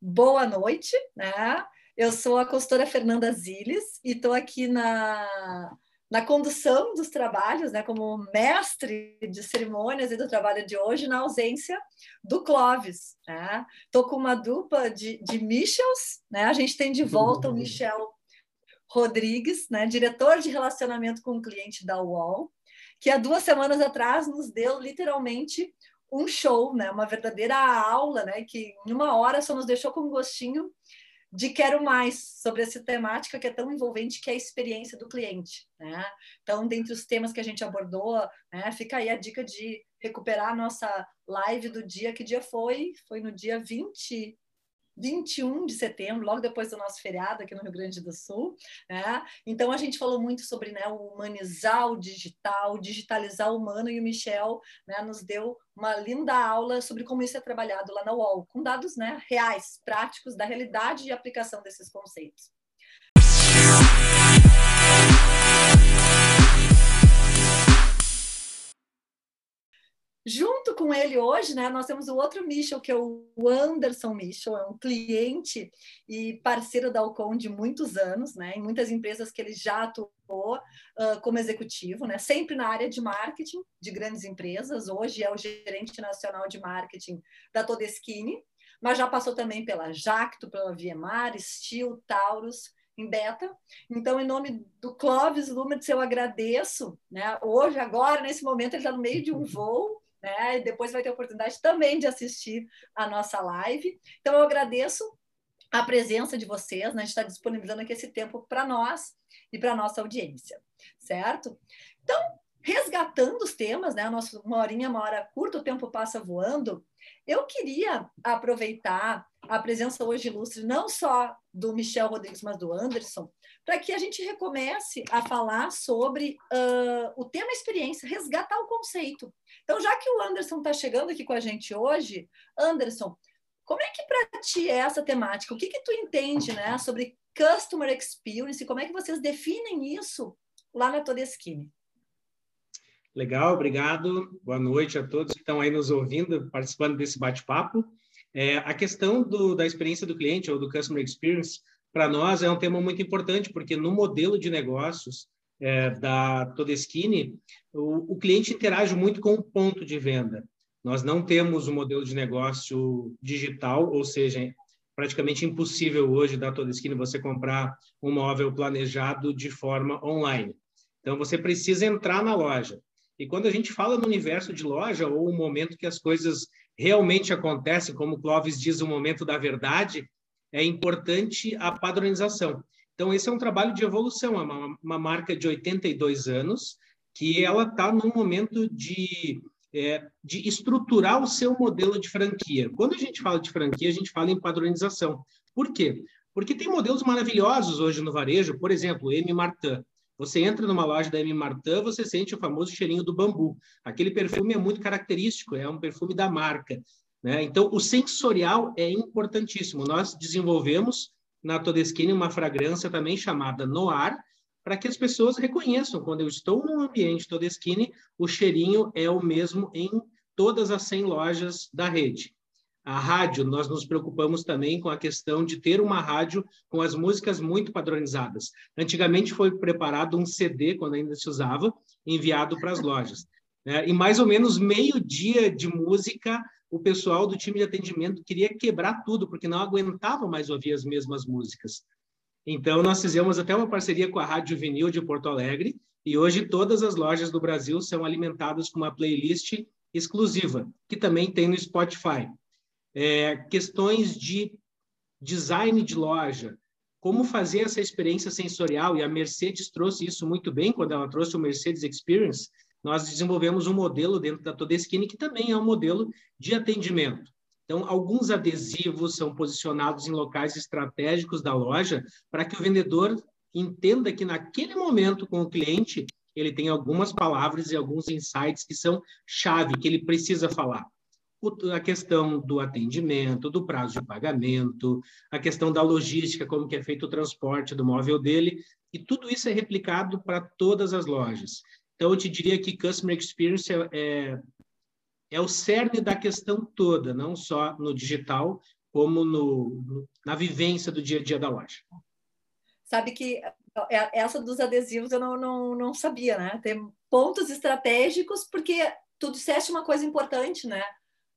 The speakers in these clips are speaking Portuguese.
boa noite, né? Eu sou a consultora Fernanda Ziles e estou aqui na, na condução dos trabalhos, né, como mestre de cerimônias e do trabalho de hoje, na ausência do Clóvis. Estou né? com uma dupla de, de Michels, né? a gente tem de volta o Michel Rodrigues, né, diretor de relacionamento com o cliente da UOL, que há duas semanas atrás nos deu literalmente um show, né? Uma verdadeira aula, né? Que em uma hora só nos deixou com um gostinho de quero mais sobre essa temática que é tão envolvente que é a experiência do cliente, né? Então, dentre os temas que a gente abordou, né, fica aí a dica de recuperar a nossa live do dia, que dia foi? Foi no dia 20 21 de setembro, logo depois do nosso feriado aqui no Rio Grande do Sul. Né? Então, a gente falou muito sobre né, humanizar o digital, digitalizar o humano, e o Michel né, nos deu uma linda aula sobre como isso é trabalhado lá na UOL, com dados né, reais, práticos, da realidade e aplicação desses conceitos. Junto com ele hoje, né, nós temos o outro Michel, que é o Anderson Michel, é um cliente e parceiro da Alcon de muitos anos, né, em muitas empresas que ele já atuou uh, como executivo, né, sempre na área de marketing de grandes empresas. Hoje é o gerente nacional de marketing da Todeschini, mas já passou também pela Jacto, pela Viemar, Steel, Taurus, em beta. Então, em nome do Clóvis Lumetz, eu agradeço. Né? Hoje, agora, nesse momento, ele está no meio de um voo né? E depois vai ter oportunidade também de assistir a nossa live. Então, eu agradeço a presença de vocês, né? A gente está disponibilizando aqui esse tempo para nós e para nossa audiência, certo? Então, resgatando os temas, né? Nossa, uma horinha, uma hora curta, o tempo passa voando. Eu queria aproveitar a presença hoje ilustre, não só do Michel Rodrigues, mas do Anderson, para que a gente recomece a falar sobre uh, o tema experiência, resgatar o conceito. Então, já que o Anderson está chegando aqui com a gente hoje, Anderson, como é que para ti é essa temática? O que, que tu entende né, sobre Customer Experience? Como é que vocês definem isso lá na Todeschini? Legal, obrigado. Boa noite a todos que estão aí nos ouvindo, participando desse bate-papo. É, a questão do, da experiência do cliente ou do Customer Experience, para nós, é um tema muito importante, porque no modelo de negócios é, da Todeschini, o, o cliente interage muito com o ponto de venda. Nós não temos um modelo de negócio digital, ou seja, praticamente impossível hoje da Todeschini você comprar um móvel planejado de forma online. Então, você precisa entrar na loja. E quando a gente fala no universo de loja, ou o momento que as coisas realmente acontecem, como o Clóvis diz, o momento da verdade, é importante a padronização. Então, esse é um trabalho de evolução, é uma, uma marca de 82 anos, que ela está num momento de, é, de estruturar o seu modelo de franquia. Quando a gente fala de franquia, a gente fala em padronização. Por quê? Porque tem modelos maravilhosos hoje no varejo, por exemplo, M. Martin. Você entra numa loja da M. Martin, você sente o famoso cheirinho do bambu. Aquele perfume é muito característico, é um perfume da marca. Né? Então, o sensorial é importantíssimo. Nós desenvolvemos na Todeschini uma fragrância também chamada Noir, para que as pessoas reconheçam quando eu estou num ambiente Todeschini, o cheirinho é o mesmo em todas as 100 lojas da rede. A rádio, nós nos preocupamos também com a questão de ter uma rádio com as músicas muito padronizadas. Antigamente foi preparado um CD, quando ainda se usava, enviado para as lojas. Né? E mais ou menos meio dia de música, o pessoal do time de atendimento queria quebrar tudo, porque não aguentava mais ouvir as mesmas músicas. Então, nós fizemos até uma parceria com a Rádio Vinil de Porto Alegre, e hoje todas as lojas do Brasil são alimentadas com uma playlist exclusiva, que também tem no Spotify é, questões de design de loja, como fazer essa experiência sensorial, e a Mercedes trouxe isso muito bem. Quando ela trouxe o Mercedes Experience, nós desenvolvemos um modelo dentro da Todeschini que também é um modelo de atendimento. Então, alguns adesivos são posicionados em locais estratégicos da loja para que o vendedor entenda que naquele momento com o cliente ele tem algumas palavras e alguns insights que são chave, que ele precisa falar a questão do atendimento, do prazo de pagamento, a questão da logística, como que é feito o transporte do móvel dele, e tudo isso é replicado para todas as lojas. Então, eu te diria que Customer Experience é, é, é o cerne da questão toda, não só no digital, como no, na vivência do dia a dia da loja. Sabe que é, essa dos adesivos eu não, não, não sabia, né? Tem pontos estratégicos, porque tu disseste uma coisa importante, né?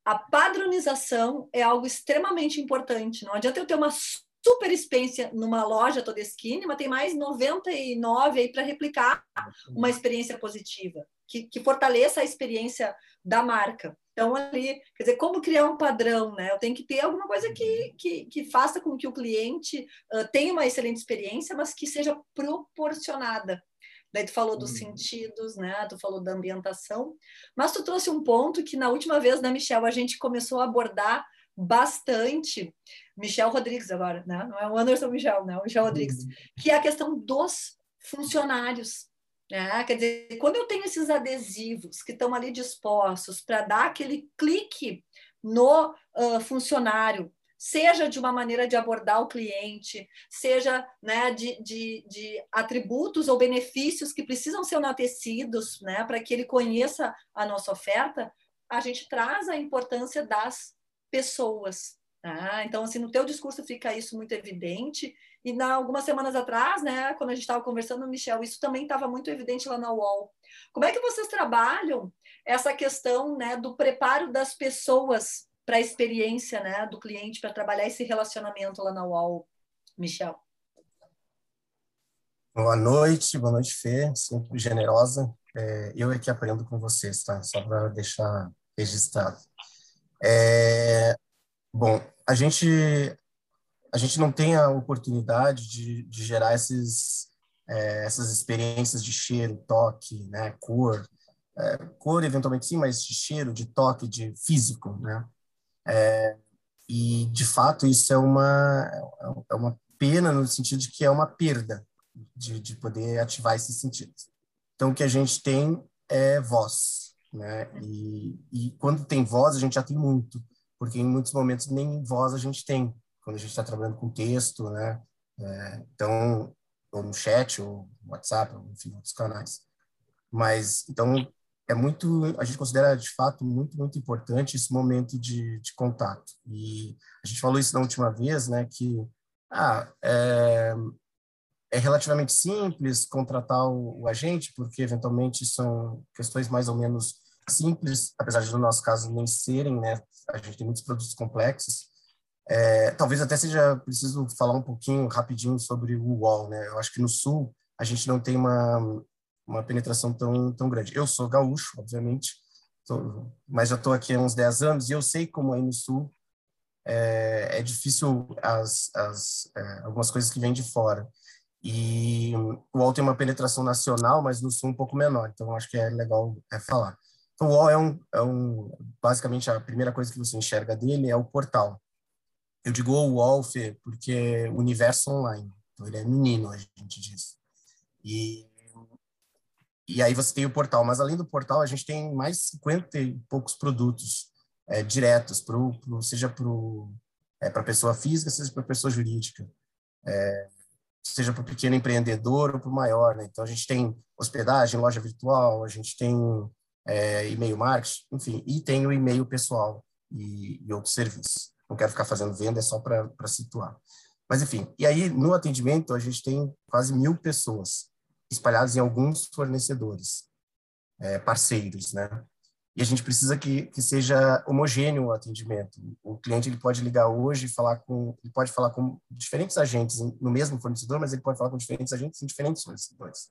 A padronização é algo extremamente importante. Não adianta eu ter uma super experiência numa loja toda esquina, mas tem mais 99 aí para replicar uma experiência positiva, que, que fortaleça a experiência da marca. Então, ali, quer dizer, como criar um padrão, né? Eu tenho que ter alguma coisa que, que, que faça com que o cliente uh, tenha uma excelente experiência, mas que seja proporcionada. Daí tu falou dos uhum. sentidos, né? Tu falou da ambientação, mas tu trouxe um ponto que na última vez, né, Michel, a gente começou a abordar bastante, Michel Rodrigues agora, né? Não é o Anderson Michel, né? O Michel Rodrigues, uhum. que é a questão dos funcionários. Né? Quer dizer, quando eu tenho esses adesivos que estão ali dispostos para dar aquele clique no uh, funcionário, seja de uma maneira de abordar o cliente, seja né, de, de, de atributos ou benefícios que precisam ser enaltecidos né, para que ele conheça a nossa oferta, a gente traz a importância das pessoas. Tá? Então, assim, no teu discurso fica isso muito evidente e na, algumas semanas atrás, né, quando a gente estava conversando, Michel, isso também estava muito evidente lá na UOL. Como é que vocês trabalham essa questão né, do preparo das pessoas para a experiência né, do cliente, para trabalhar esse relacionamento lá na UOL, Michel? Boa noite, boa noite, Fê, sempre generosa. É, eu é que aprendo com vocês, tá? Só para deixar registrado. É, bom, a gente a gente não tem a oportunidade de, de gerar esses, é, essas experiências de cheiro, toque, né, cor, é, cor eventualmente sim, mas de cheiro, de toque, de físico, né? É, e de fato isso é uma é uma pena no sentido de que é uma perda de, de poder ativar esses sentidos. Então o que a gente tem é voz, né? E, e quando tem voz a gente já tem muito, porque em muitos momentos nem voz a gente tem quando a gente está trabalhando com texto, né? É, então, ou no chat, ou no WhatsApp, ou, enfim, outros canais. Mas, então, é muito, a gente considera, de fato, muito, muito importante esse momento de, de contato. E a gente falou isso na última vez, né, que, ah, é, é relativamente simples contratar o, o, agente, porque, eventualmente, são questões mais ou menos simples, apesar de, no nosso caso, nem serem, né, a gente tem muitos produtos complexos, é, talvez até seja preciso falar um pouquinho rapidinho sobre o UOL, né? Eu acho que no Sul a gente não tem uma, uma penetração tão, tão grande. Eu sou gaúcho, obviamente, tô, mas já estou aqui há uns 10 anos e eu sei como aí no Sul é, é difícil as, as, é, algumas coisas que vêm de fora. E o UOL tem uma penetração nacional, mas no Sul um pouco menor, então acho que é legal é, falar. Então, o UOL é um, é um, basicamente, a primeira coisa que você enxerga dele é o portal. Eu digo o Wolf porque o universo online. Então, ele é menino, a gente diz. E, e aí você tem o portal. Mas, além do portal, a gente tem mais 50 e poucos produtos é, diretos, pro, pro, seja para é, a pessoa física, seja para a pessoa jurídica. É, seja para o pequeno empreendedor ou para o maior. Né? Então, a gente tem hospedagem, loja virtual, a gente tem é, e-mail marketing, enfim, e tem o e-mail pessoal e, e outros serviços não quero ficar fazendo venda, é só para situar. Mas, enfim, e aí no atendimento a gente tem quase mil pessoas espalhadas em alguns fornecedores, é, parceiros, né? E a gente precisa que, que seja homogêneo o atendimento. O cliente ele pode ligar hoje e falar com, ele pode falar com diferentes agentes no mesmo fornecedor, mas ele pode falar com diferentes agentes em diferentes fornecedores.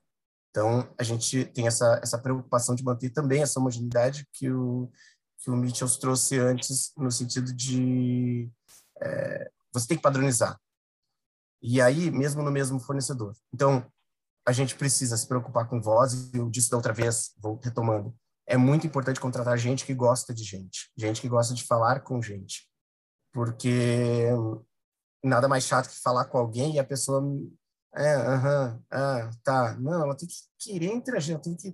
Então, a gente tem essa, essa preocupação de manter também essa homogeneidade que o, que o Mitchell trouxe antes, no sentido de é, você tem que padronizar. E aí, mesmo no mesmo fornecedor. Então, a gente precisa se preocupar com voz, e eu disse da outra vez, vou retomando, é muito importante contratar gente que gosta de gente, gente que gosta de falar com gente, porque nada mais chato que falar com alguém e a pessoa é, aham, ah, tá, não, ela tem que querer interagir, ela tem que,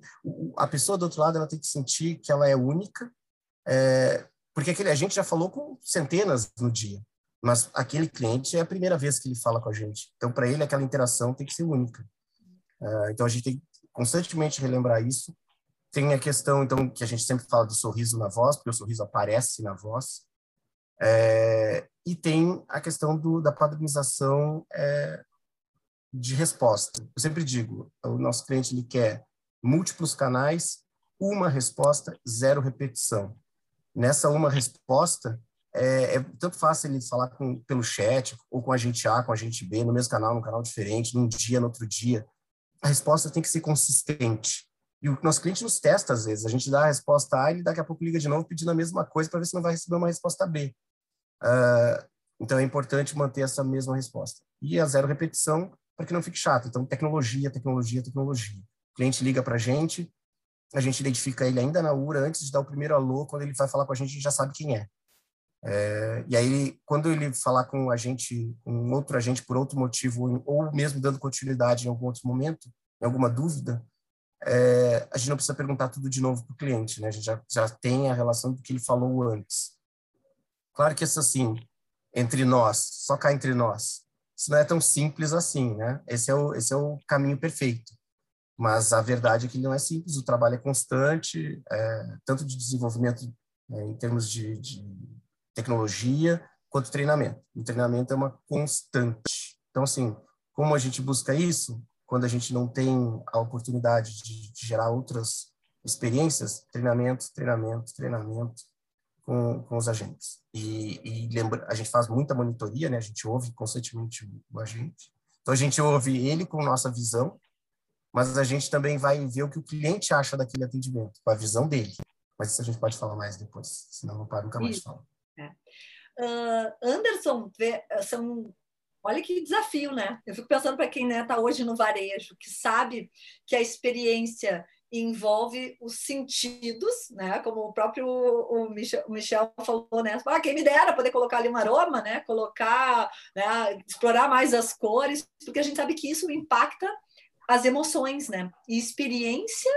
a pessoa do outro lado ela tem que sentir que ela é única é, porque aquele, a gente já falou com centenas no dia, mas aquele cliente é a primeira vez que ele fala com a gente. Então, para ele, aquela interação tem que ser única. É, então, a gente tem que constantemente relembrar isso. Tem a questão, então, que a gente sempre fala do sorriso na voz, porque o sorriso aparece na voz. É, e tem a questão do, da padronização é, de resposta. Eu sempre digo, o nosso cliente ele quer múltiplos canais, uma resposta, zero repetição. Nessa uma resposta, é, é, tanto fácil ele falar com, pelo chat, ou com a gente A, com a gente B, no mesmo canal, num canal diferente, num dia, no outro dia. A resposta tem que ser consistente. E o nosso cliente nos testa às vezes. A gente dá a resposta A e daqui a pouco liga de novo pedindo a mesma coisa para ver se não vai receber uma resposta B. Uh, então é importante manter essa mesma resposta. E a zero repetição para que não fique chato. Então, tecnologia, tecnologia, tecnologia. O cliente liga para a gente, a gente identifica ele ainda na URA, antes de dar o primeiro alô, quando ele vai falar com a gente, a gente já sabe quem é. É, e aí, quando ele falar com a gente, um outro agente por outro motivo, ou mesmo dando continuidade em algum outro momento, em alguma dúvida, é, a gente não precisa perguntar tudo de novo para o cliente, né? A gente já, já tem a relação do que ele falou antes. Claro que isso assim, entre nós, só cá entre nós, isso não é tão simples assim, né? Esse é o, esse é o caminho perfeito. Mas a verdade é que não é simples, o trabalho é constante, é, tanto de desenvolvimento né, em termos de, de tecnologia quanto treinamento. O treinamento é uma constante. Então, assim, como a gente busca isso? Quando a gente não tem a oportunidade de, de gerar outras experiências, treinamento, treinamento, treinamento com, com os agentes. E, e lembra, a gente faz muita monitoria, né? A gente ouve constantemente o agente. Então, a gente ouve ele com nossa visão, mas a gente também vai ver o que o cliente acha daquele atendimento, com a visão dele. Mas isso a gente pode falar mais depois, senão não para nunca mais falar. Uh, Anderson, são Olha que desafio, né? Eu fico pensando para quem está né, tá hoje no varejo, que sabe que a experiência envolve os sentidos, né? Como o próprio o Michel, o Michel falou, né? Ah, quem me dera poder colocar ali um aroma, né? Colocar, né? explorar mais as cores, porque a gente sabe que isso impacta as emoções, né? E experiência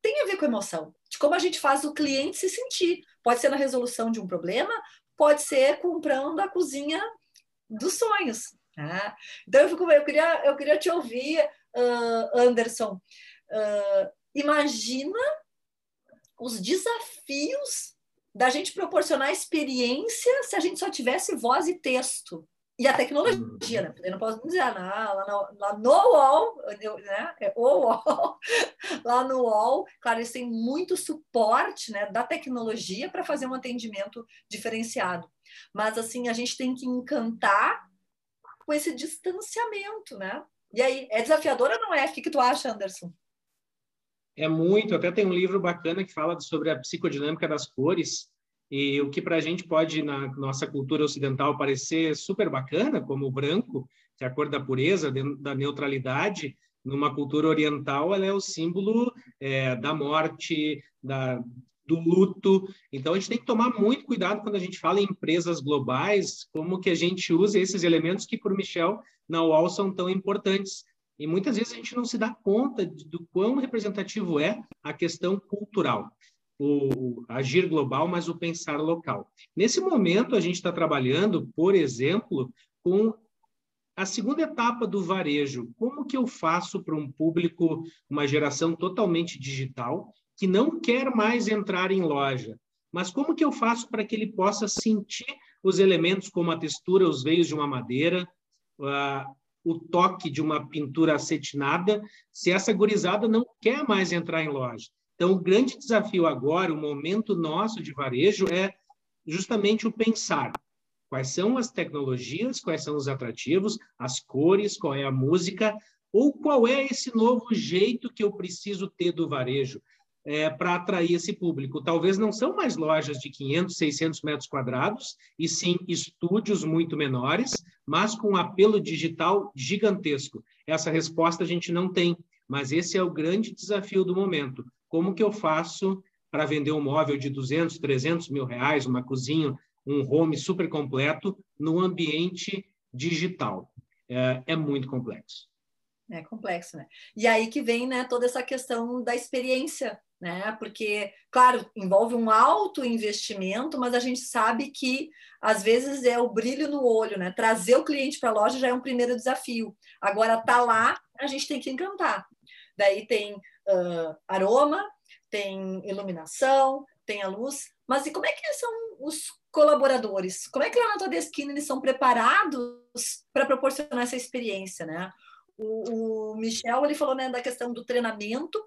tem a ver com emoção, de como a gente faz o cliente se sentir. Pode ser na resolução de um problema, pode ser comprando a cozinha dos sonhos. Né? Então, eu, fico, eu, queria, eu queria te ouvir, uh, Anderson. Uh, imagina os desafios da gente proporcionar experiência se a gente só tivesse voz e texto. E a tecnologia, né? Eu não posso dizer, ah, lá, no, lá no UOL, né? É o UOL, lá no UOL, claro, eles têm muito suporte né, da tecnologia para fazer um atendimento diferenciado. Mas, assim, a gente tem que encantar com esse distanciamento, né? E aí, é desafiador ou não é? O que, que tu acha, Anderson? É muito. Até tem um livro bacana que fala sobre a psicodinâmica das cores, e o que para a gente pode, na nossa cultura ocidental, parecer super bacana, como o branco, que é a cor da pureza, da neutralidade, numa cultura oriental, ela é o símbolo é, da morte, da, do luto. Então, a gente tem que tomar muito cuidado quando a gente fala em empresas globais, como que a gente usa esses elementos que, por Michel, na UOL são tão importantes. E muitas vezes a gente não se dá conta do quão representativo é a questão cultural o agir global, mas o pensar local. Nesse momento, a gente está trabalhando, por exemplo, com a segunda etapa do varejo. Como que eu faço para um público, uma geração totalmente digital, que não quer mais entrar em loja? Mas como que eu faço para que ele possa sentir os elementos como a textura, os veios de uma madeira, o toque de uma pintura acetinada, se essa gurizada não quer mais entrar em loja? Então, o grande desafio agora, o momento nosso de varejo, é justamente o pensar. Quais são as tecnologias, quais são os atrativos, as cores, qual é a música, ou qual é esse novo jeito que eu preciso ter do varejo é, para atrair esse público. Talvez não são mais lojas de 500, 600 metros quadrados, e sim estúdios muito menores, mas com um apelo digital gigantesco. Essa resposta a gente não tem, mas esse é o grande desafio do momento como que eu faço para vender um móvel de 200, 300 mil reais, uma cozinha, um home super completo no ambiente digital? É, é muito complexo. É complexo, né? E aí que vem né, toda essa questão da experiência, né? Porque, claro, envolve um alto investimento, mas a gente sabe que às vezes é o brilho no olho, né? Trazer o cliente para a loja já é um primeiro desafio. Agora tá lá, a gente tem que encantar. Daí tem uh, aroma, tem iluminação, tem a luz, mas e como é que são os colaboradores. Como é que lá na Todeskine eles são preparados para proporcionar essa experiência, né? O, o, Michel ele falou né, da questão do treinamento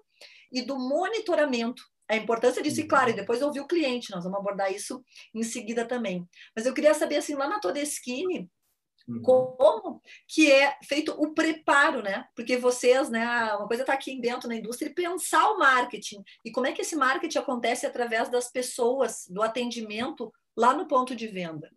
e do monitoramento. A importância disso, e claro, e depois ouvir o cliente, nós vamos abordar isso em seguida também. Mas eu queria saber, assim, lá na Todeskine, uhum. Como que é feito o preparo, né? Porque vocês, né, uma coisa está aqui dentro na indústria e pensar o marketing. E como é que esse marketing acontece através das pessoas, do atendimento lá no ponto de venda?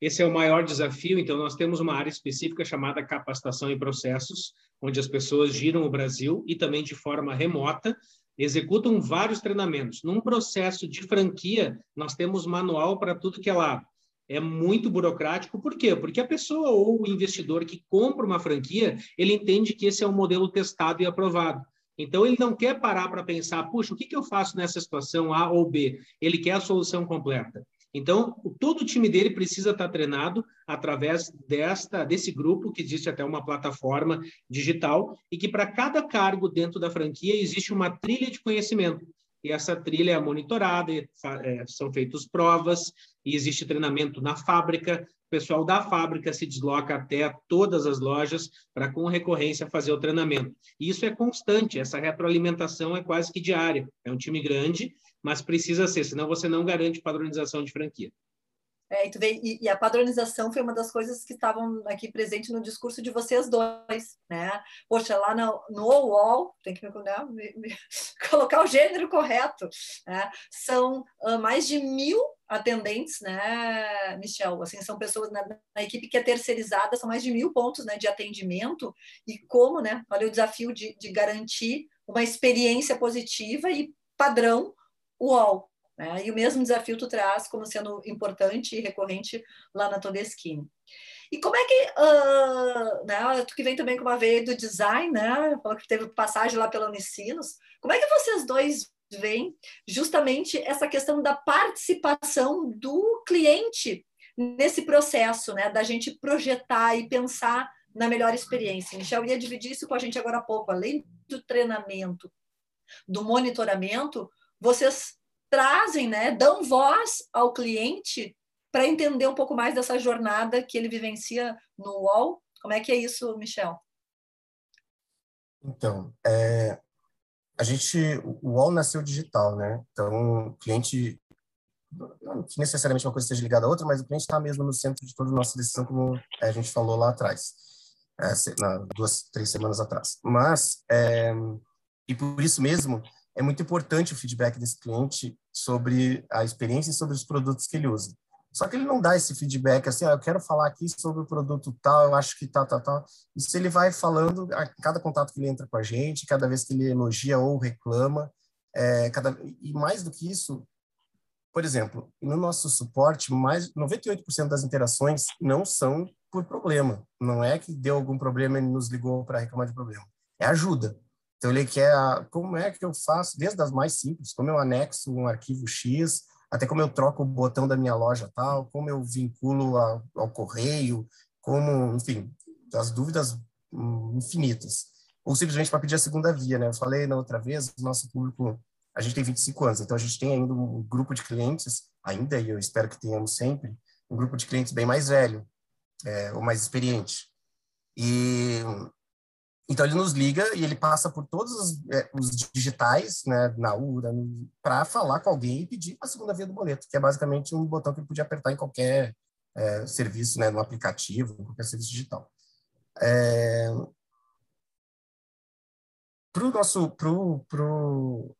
Esse é o maior desafio. Então, nós temos uma área específica chamada capacitação e processos, onde as pessoas giram o Brasil e também de forma remota executam vários treinamentos. Num processo de franquia, nós temos manual para tudo que é lá. É muito burocrático, por quê? Porque a pessoa ou o investidor que compra uma franquia, ele entende que esse é um modelo testado e aprovado. Então, ele não quer parar para pensar, puxa, o que, que eu faço nessa situação A ou B? Ele quer a solução completa. Então, todo o time dele precisa estar treinado através desta desse grupo que existe até uma plataforma digital e que para cada cargo dentro da franquia existe uma trilha de conhecimento. E essa trilha é monitorada, é, são feitas provas, e existe treinamento na fábrica. O pessoal da fábrica se desloca até todas as lojas para, com recorrência, fazer o treinamento. E isso é constante, essa retroalimentação é quase que diária. É um time grande mas precisa ser, senão você não garante padronização de franquia. É, e, vê, e, e, a padronização foi uma das coisas que estavam aqui presente no discurso de vocês dois, né? Poxa, lá no, no UOL, tem que né, me, me, colocar o gênero correto, né? São uh, mais de mil atendentes, né, Michel? Assim, são pessoas na, na, equipe que é terceirizada, são mais de mil pontos né, de atendimento, e como, né? Olha o desafio de, de garantir uma experiência positiva e padrão UOL. Né? E o mesmo desafio tu traz como sendo importante e recorrente lá na Todeskine. E como é que, uh, né, tu que vem também com uma veia do design, né, falou que teve passagem lá pela Unicinos, como é que vocês dois veem justamente essa questão da participação do cliente nesse processo, né, da gente projetar e pensar na melhor experiência? Michel ia dividir isso com a gente agora há pouco, além do treinamento, do monitoramento, vocês trazem, né, dão voz ao cliente para entender um pouco mais dessa jornada que ele vivencia no UOL. Como é que é isso, Michel? Então, é, a gente, o UOL nasceu digital, né? Então, o cliente, não que necessariamente uma coisa esteja ligada à outra, mas o cliente está mesmo no centro de toda a nossa decisão, como a gente falou lá atrás, é, duas, três semanas atrás. Mas, é, e por isso mesmo, é muito importante o feedback desse cliente sobre a experiência e sobre os produtos que ele usa. Só que ele não dá esse feedback assim, ah, eu quero falar aqui sobre o produto tal, eu acho que tal, tal, tal. Isso ele vai falando a cada contato que ele entra com a gente, cada vez que ele elogia ou reclama. É, cada, e mais do que isso, por exemplo, no nosso suporte, mais 98% das interações não são por problema. Não é que deu algum problema e nos ligou para reclamar de problema. É ajuda. Então, ele quer a, como é que eu faço, desde as mais simples, como eu anexo um arquivo X, até como eu troco o botão da minha loja tal, como eu vinculo a, ao correio, como, enfim, as dúvidas hum, infinitas. Ou simplesmente para pedir a segunda via, né? Eu falei na outra vez, o nosso público, a gente tem 25 anos, então a gente tem ainda um grupo de clientes, ainda, e eu espero que tenhamos sempre, um grupo de clientes bem mais velho, é, ou mais experiente. E então ele nos liga e ele passa por todos os, é, os digitais, né, na URA, para falar com alguém e pedir a segunda via do boleto, que é basicamente um botão que ele podia apertar em qualquer é, serviço, né, no aplicativo, qualquer serviço digital. É... O nosso, pro, pro...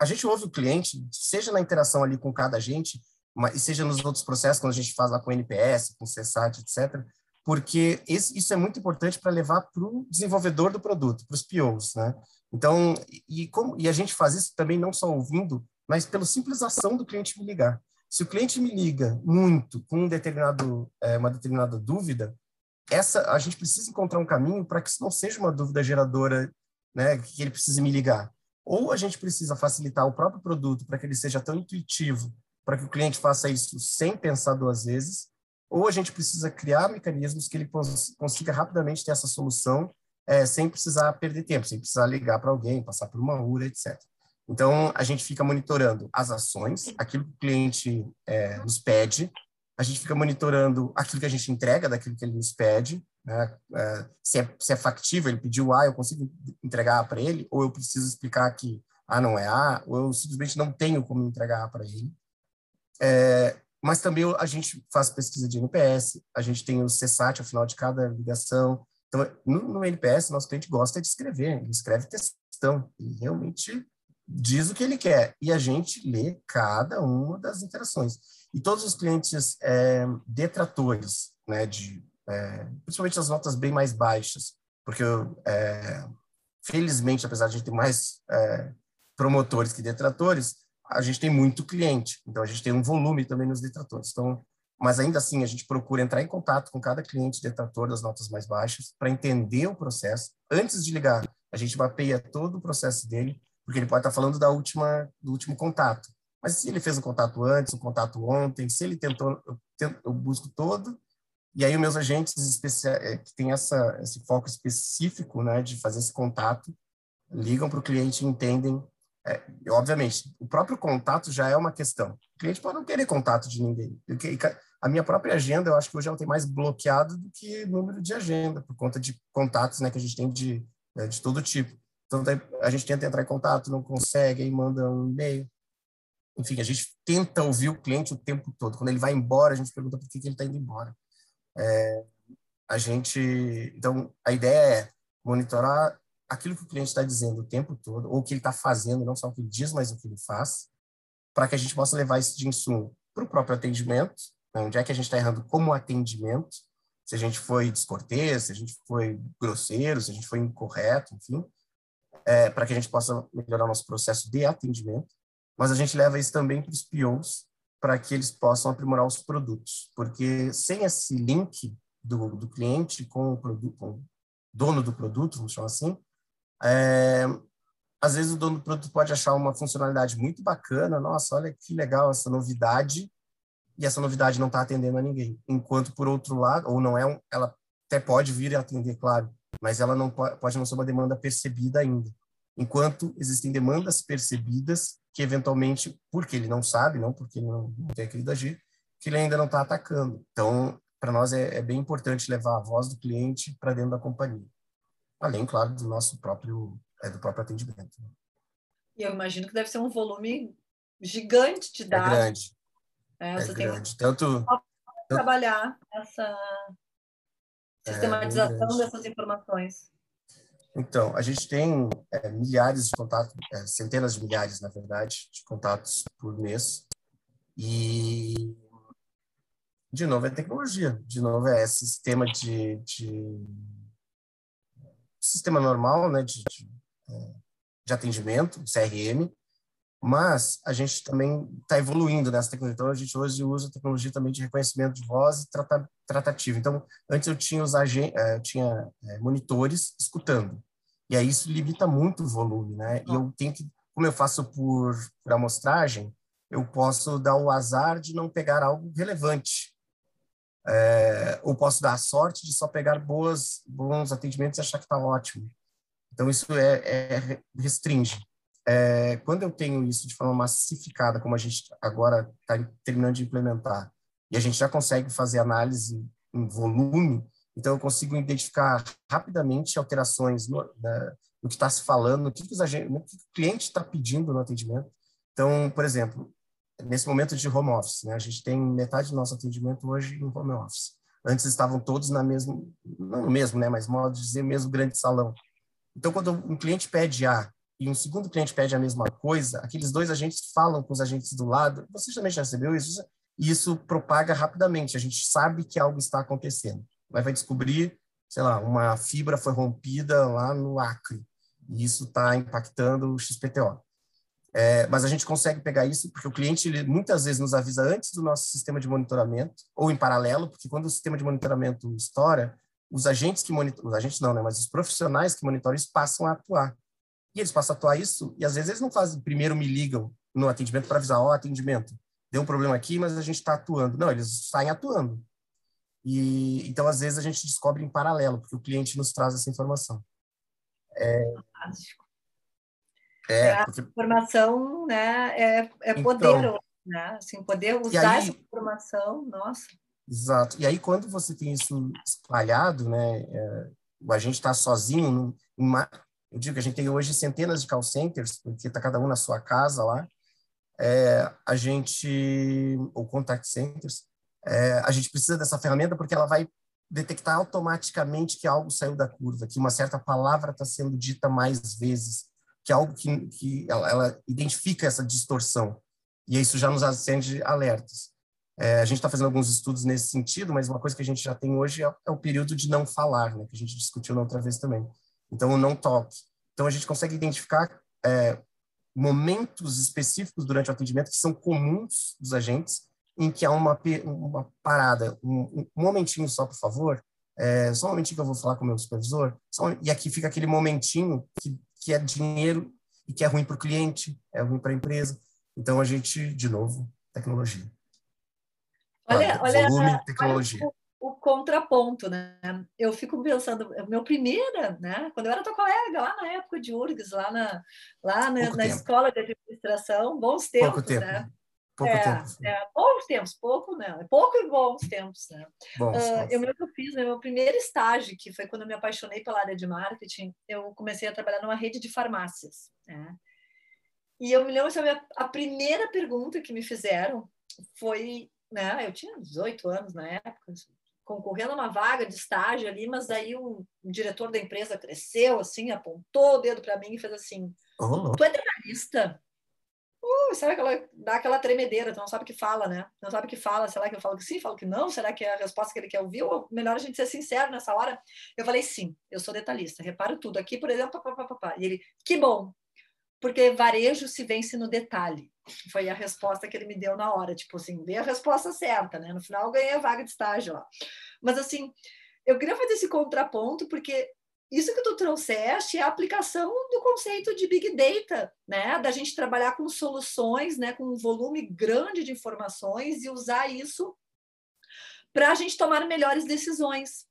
a gente ouve o cliente, seja na interação ali com cada agente, mas seja nos outros processos, quando a gente faz lá com NPS, com CSAT, etc., porque esse, isso é muito importante para levar para o desenvolvedor do produto, para os POs, né? Então, e, como, e a gente faz isso também não só ouvindo, mas pela simples ação do cliente me ligar. Se o cliente me liga muito com um determinado, é, uma determinada dúvida, essa a gente precisa encontrar um caminho para que isso não seja uma dúvida geradora, né, que ele precise me ligar. Ou a gente precisa facilitar o próprio produto para que ele seja tão intuitivo, para que o cliente faça isso sem pensar duas vezes, ou a gente precisa criar mecanismos que ele consiga rapidamente ter essa solução é, sem precisar perder tempo, sem precisar ligar para alguém, passar por uma URA, etc. Então, a gente fica monitorando as ações, aquilo que o cliente é, nos pede, a gente fica monitorando aquilo que a gente entrega daquilo que ele nos pede, né? É, se, é, se é factível, ele pediu A, eu consigo entregar para ele, ou eu preciso explicar que A não é A, ou eu simplesmente não tenho como entregar A para ele. É, mas também a gente faz pesquisa de NPS, a gente tem o CSAT ao final de cada ligação. Então, no, no NPS, nosso cliente gosta de escrever, ele escreve textão, e realmente diz o que ele quer, e a gente lê cada uma das interações. E todos os clientes é, detratores, né, de, é, principalmente as notas bem mais baixas, porque é, felizmente, apesar de a gente ter mais é, promotores que detratores, a gente tem muito cliente, então a gente tem um volume também nos detratores. Então, mas ainda assim a gente procura entrar em contato com cada cliente detrator das notas mais baixas para entender o processo. Antes de ligar, a gente mapeia todo o processo dele, porque ele pode estar falando da última do último contato. Mas se ele fez um contato antes, um contato ontem, se ele tentou, eu, tento, eu busco todo. E aí os meus agentes é, que têm essa, esse foco específico né, de fazer esse contato, ligam para o cliente e entendem. É, obviamente, o próprio contato já é uma questão. O cliente pode não querer contato de ninguém. A minha própria agenda, eu acho que hoje ela tem mais bloqueado do que número de agenda, por conta de contatos né, que a gente tem de, né, de todo tipo. Então, a gente tenta entrar em contato, não consegue, aí manda um e-mail enfim, a gente tenta ouvir o cliente o tempo todo. Quando ele vai embora, a gente pergunta por que, que ele está indo embora. É, a gente, então, a ideia é monitorar aquilo que o cliente está dizendo o tempo todo, ou o que ele está fazendo, não só o que ele diz, mas o que ele faz, para que a gente possa levar isso de insumo para o próprio atendimento, né? onde é que a gente está errando como atendimento, se a gente foi descortês, se a gente foi grosseiro, se a gente foi incorreto, enfim, é, para que a gente possa melhorar nosso processo de atendimento mas a gente leva isso também para os POs, para que eles possam aprimorar os produtos, porque sem esse link do, do cliente com o, produto, com o dono do produto, vamos chamar assim, é, às vezes o dono do produto pode achar uma funcionalidade muito bacana, nossa, olha que legal essa novidade, e essa novidade não está atendendo a ninguém. Enquanto, por outro lado, ou não é, um, ela até pode vir a atender, claro, mas ela não pode, pode não ser uma demanda percebida ainda. Enquanto existem demandas percebidas que eventualmente, porque ele não sabe, não porque ele não, não tem querido agir, que ele ainda não está atacando. Então, para nós é, é, bem importante levar a voz do cliente para dentro da companhia, além, claro, do nosso próprio é, do próprio atendimento. E eu imagino que deve ser um volume gigante de é dados. É grande. É, é tem grande. Tanto trabalhar essa é, sistematização dessas informações. Então, a gente tem é, milhares de contatos, é, centenas de milhares, na verdade, de contatos por mês. E, de novo, é tecnologia. De novo, é sistema de, de sistema normal, né, de, de, é, de atendimento, CRM, mas a gente também está evoluindo nessa tecnologia. Então, a gente hoje usa tecnologia também de reconhecimento de voz e trata, tratativa. Então, antes eu tinha os eh, eu tinha eh, monitores escutando. E aí isso limita muito o volume, né? E eu tenho que, como eu faço por, por amostragem, eu posso dar o azar de não pegar algo relevante. É, ou posso dar a sorte de só pegar boas, bons atendimentos e achar que está ótimo. Então, isso é, é restringe. É, quando eu tenho isso de forma massificada, como a gente agora está terminando de implementar, e a gente já consegue fazer análise em volume, então eu consigo identificar rapidamente alterações no, né, no que está se falando, no que, que, agentes, que o cliente está pedindo no atendimento. Então, por exemplo, nesse momento de home office, né, a gente tem metade do nosso atendimento hoje em home office. Antes estavam todos na mesma, não no mesmo, né, mas modo de dizer, mesmo grande salão. Então, quando um cliente pede A e um segundo cliente pede a mesma coisa, aqueles dois agentes falam com os agentes do lado. Você também já recebeu isso? E isso propaga rapidamente. A gente sabe que algo está acontecendo. Mas vai descobrir, sei lá, uma fibra foi rompida lá no Acre. E isso está impactando o XPTO. É, mas a gente consegue pegar isso porque o cliente ele, muitas vezes nos avisa antes do nosso sistema de monitoramento ou em paralelo, porque quando o sistema de monitoramento estoura, os agentes que monitoram, os agentes não, né, mas os profissionais que monitoram isso passam a atuar. E eles passam a atuar isso, e às vezes eles não fazem, primeiro me ligam no atendimento para avisar, ó, oh, atendimento, deu um problema aqui, mas a gente está atuando. Não, eles saem atuando. E então, às vezes, a gente descobre em paralelo, porque o cliente nos traz essa informação. É... É, a informação né, é, é poder, então, né? Assim, poder usar aí, essa informação, nossa. Exato. E aí, quando você tem isso espalhado, né, é, a gente está sozinho, uma, eu digo que a gente tem hoje centenas de call centers, porque está cada um na sua casa lá, é, a gente, ou contact centers, é, a gente precisa dessa ferramenta porque ela vai detectar automaticamente que algo saiu da curva, que uma certa palavra está sendo dita mais vezes, que algo que, que ela, ela, identifica essa distorção. E isso já nos acende alertas. É, a gente está fazendo alguns estudos nesse sentido, mas uma coisa que a gente já tem hoje é, é o período de não falar, né, que a gente discutiu na outra vez também. Então, o não talk. Então, a gente consegue identificar é, momentos específicos durante o atendimento que são comuns dos agentes, em que há uma, uma parada, um, um momentinho só, por favor, é, só um momentinho que eu vou falar com o meu supervisor, só, e aqui fica aquele momentinho que, que é dinheiro e que é ruim para o cliente, é ruim para a empresa. Então, a gente, de novo, tecnologia. Olha, olha, volume, tecnologia. Olha o, o, contraponto, né? Eu fico pensando, meu primeira, né? Quando eu era tua colega, lá na época de URGS, lá na, lá na, na escola de administração, bons tempos, Pouco tempo. né? Pouco é, tempo. É, poucos tempos, pouco não, é pouco e bons tempos, né? Bons, uh, eu mesmo fiz né, meu primeiro estágio, que foi quando eu me apaixonei pela área de marketing, eu comecei a trabalhar numa rede de farmácias, né? E eu me lembro, sabe, a primeira pergunta que me fizeram foi, né, eu tinha 18 anos na época, concorrendo a uma vaga de estágio ali, mas aí o, diretor da empresa cresceu, assim, apontou o dedo para mim e fez assim, tu é detalhista? Uh, sabe aquela, dá aquela tremedeira, tu não sabe o que fala, né? Não sabe o que fala, será que eu falo que sim, falo que não? Será que é a resposta que ele quer ouvir? Ou melhor a gente ser sincero nessa hora? Eu falei, sim, eu sou detalhista, reparo tudo. Aqui, por exemplo, papapá. E ele, que bom, porque varejo se vence no detalhe. Foi a resposta que ele me deu na hora, tipo assim, dei a resposta certa, né? No final eu ganhei a vaga de estágio lá. Mas assim, eu queria fazer esse contraponto porque isso que tu trouxeste é a aplicação do conceito de big data, né? Da gente trabalhar com soluções, né? Com um volume grande de informações e usar isso para a gente tomar melhores decisões.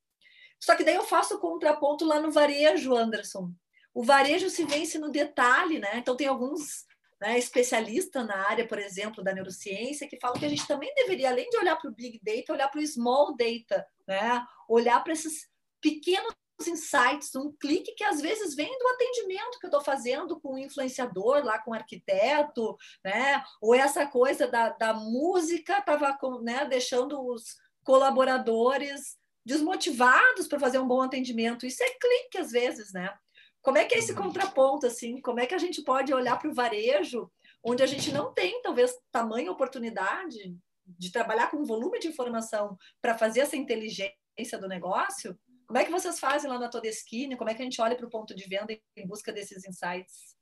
Só que daí eu faço o contraponto lá no varejo, Anderson. O varejo se vence no detalhe, né? Então, tem alguns né, especialistas na área, por exemplo, da neurociência, que falam que a gente também deveria, além de olhar para o big data, olhar para o small data, né? Olhar para esses pequenos insights, um clique que às vezes vem do atendimento que eu estou fazendo com o influenciador, lá com o arquiteto, né? Ou essa coisa da, da música estava né, deixando os colaboradores desmotivados para fazer um bom atendimento. Isso é clique às vezes, né? Como é que é esse contraponto, assim? Como é que a gente pode olhar para o varejo, onde a gente não tem, talvez, tamanha oportunidade de trabalhar com um volume de informação para fazer essa inteligência do negócio? Como é que vocês fazem lá na Todeskine? Como é que a gente olha para o ponto de venda em busca desses insights?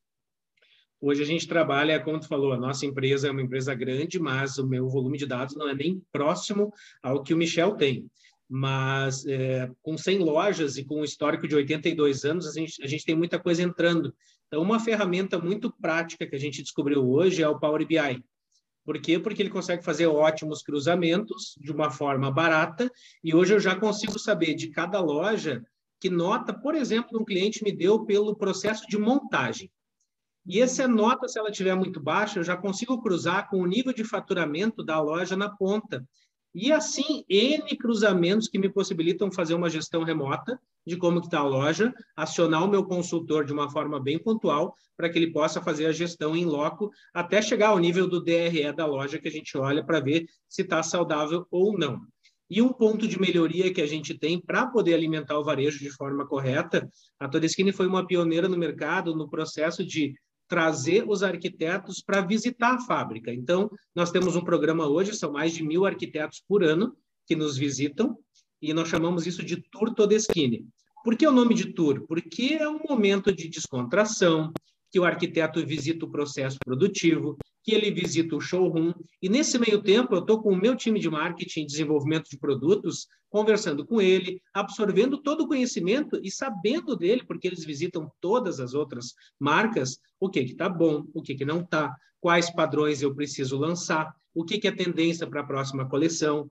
Hoje a gente trabalha, como tu falou, a nossa empresa é uma empresa grande, mas o meu volume de dados não é nem próximo ao que o Michel tem mas é, com 100 lojas e com um histórico de 82 anos, a gente, a gente tem muita coisa entrando. Então, uma ferramenta muito prática que a gente descobriu hoje é o Power BI. Por quê? Porque ele consegue fazer ótimos cruzamentos de uma forma barata, e hoje eu já consigo saber de cada loja que nota, por exemplo, um cliente me deu pelo processo de montagem. E essa nota, se ela estiver muito baixa, eu já consigo cruzar com o nível de faturamento da loja na ponta. E assim, N cruzamentos que me possibilitam fazer uma gestão remota de como está a loja, acionar o meu consultor de uma forma bem pontual para que ele possa fazer a gestão em loco até chegar ao nível do DRE da loja que a gente olha para ver se está saudável ou não. E um ponto de melhoria que a gente tem para poder alimentar o varejo de forma correta, a Todeskine foi uma pioneira no mercado no processo de trazer os arquitetos para visitar a fábrica. Então, nós temos um programa hoje, são mais de mil arquitetos por ano que nos visitam, e nós chamamos isso de Tour Todeskine. Por que o nome de tour? Porque é um momento de descontração, que o arquiteto visita o processo produtivo, que ele visita o showroom. E nesse meio tempo, eu estou com o meu time de marketing e desenvolvimento de produtos, conversando com ele, absorvendo todo o conhecimento e sabendo dele, porque eles visitam todas as outras marcas, o que está bom, o que, que não está, quais padrões eu preciso lançar, o que, que é tendência para a próxima coleção,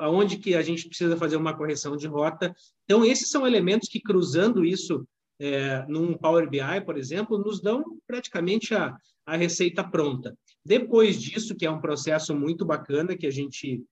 aonde que a gente precisa fazer uma correção de rota. Então, esses são elementos que, cruzando isso é, num Power BI, por exemplo, nos dão praticamente a, a receita pronta. Depois disso, que é um processo muito bacana que a gente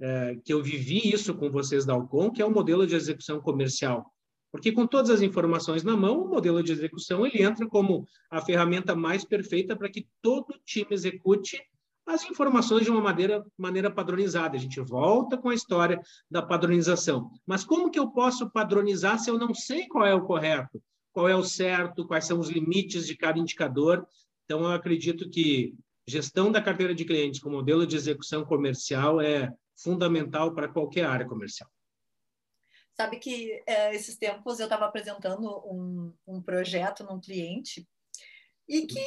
é, que eu vivi isso com vocês da Alcon, que é o modelo de execução comercial. Porque com todas as informações na mão, o modelo de execução ele entra como a ferramenta mais perfeita para que todo time execute as informações de uma maneira, maneira padronizada. A gente volta com a história da padronização. Mas como que eu posso padronizar se eu não sei qual é o correto, qual é o certo, quais são os limites de cada indicador? Então, eu acredito que gestão da carteira de clientes com modelo de execução comercial é fundamental para qualquer área comercial. Sabe que é, esses tempos eu estava apresentando um, um projeto num cliente e que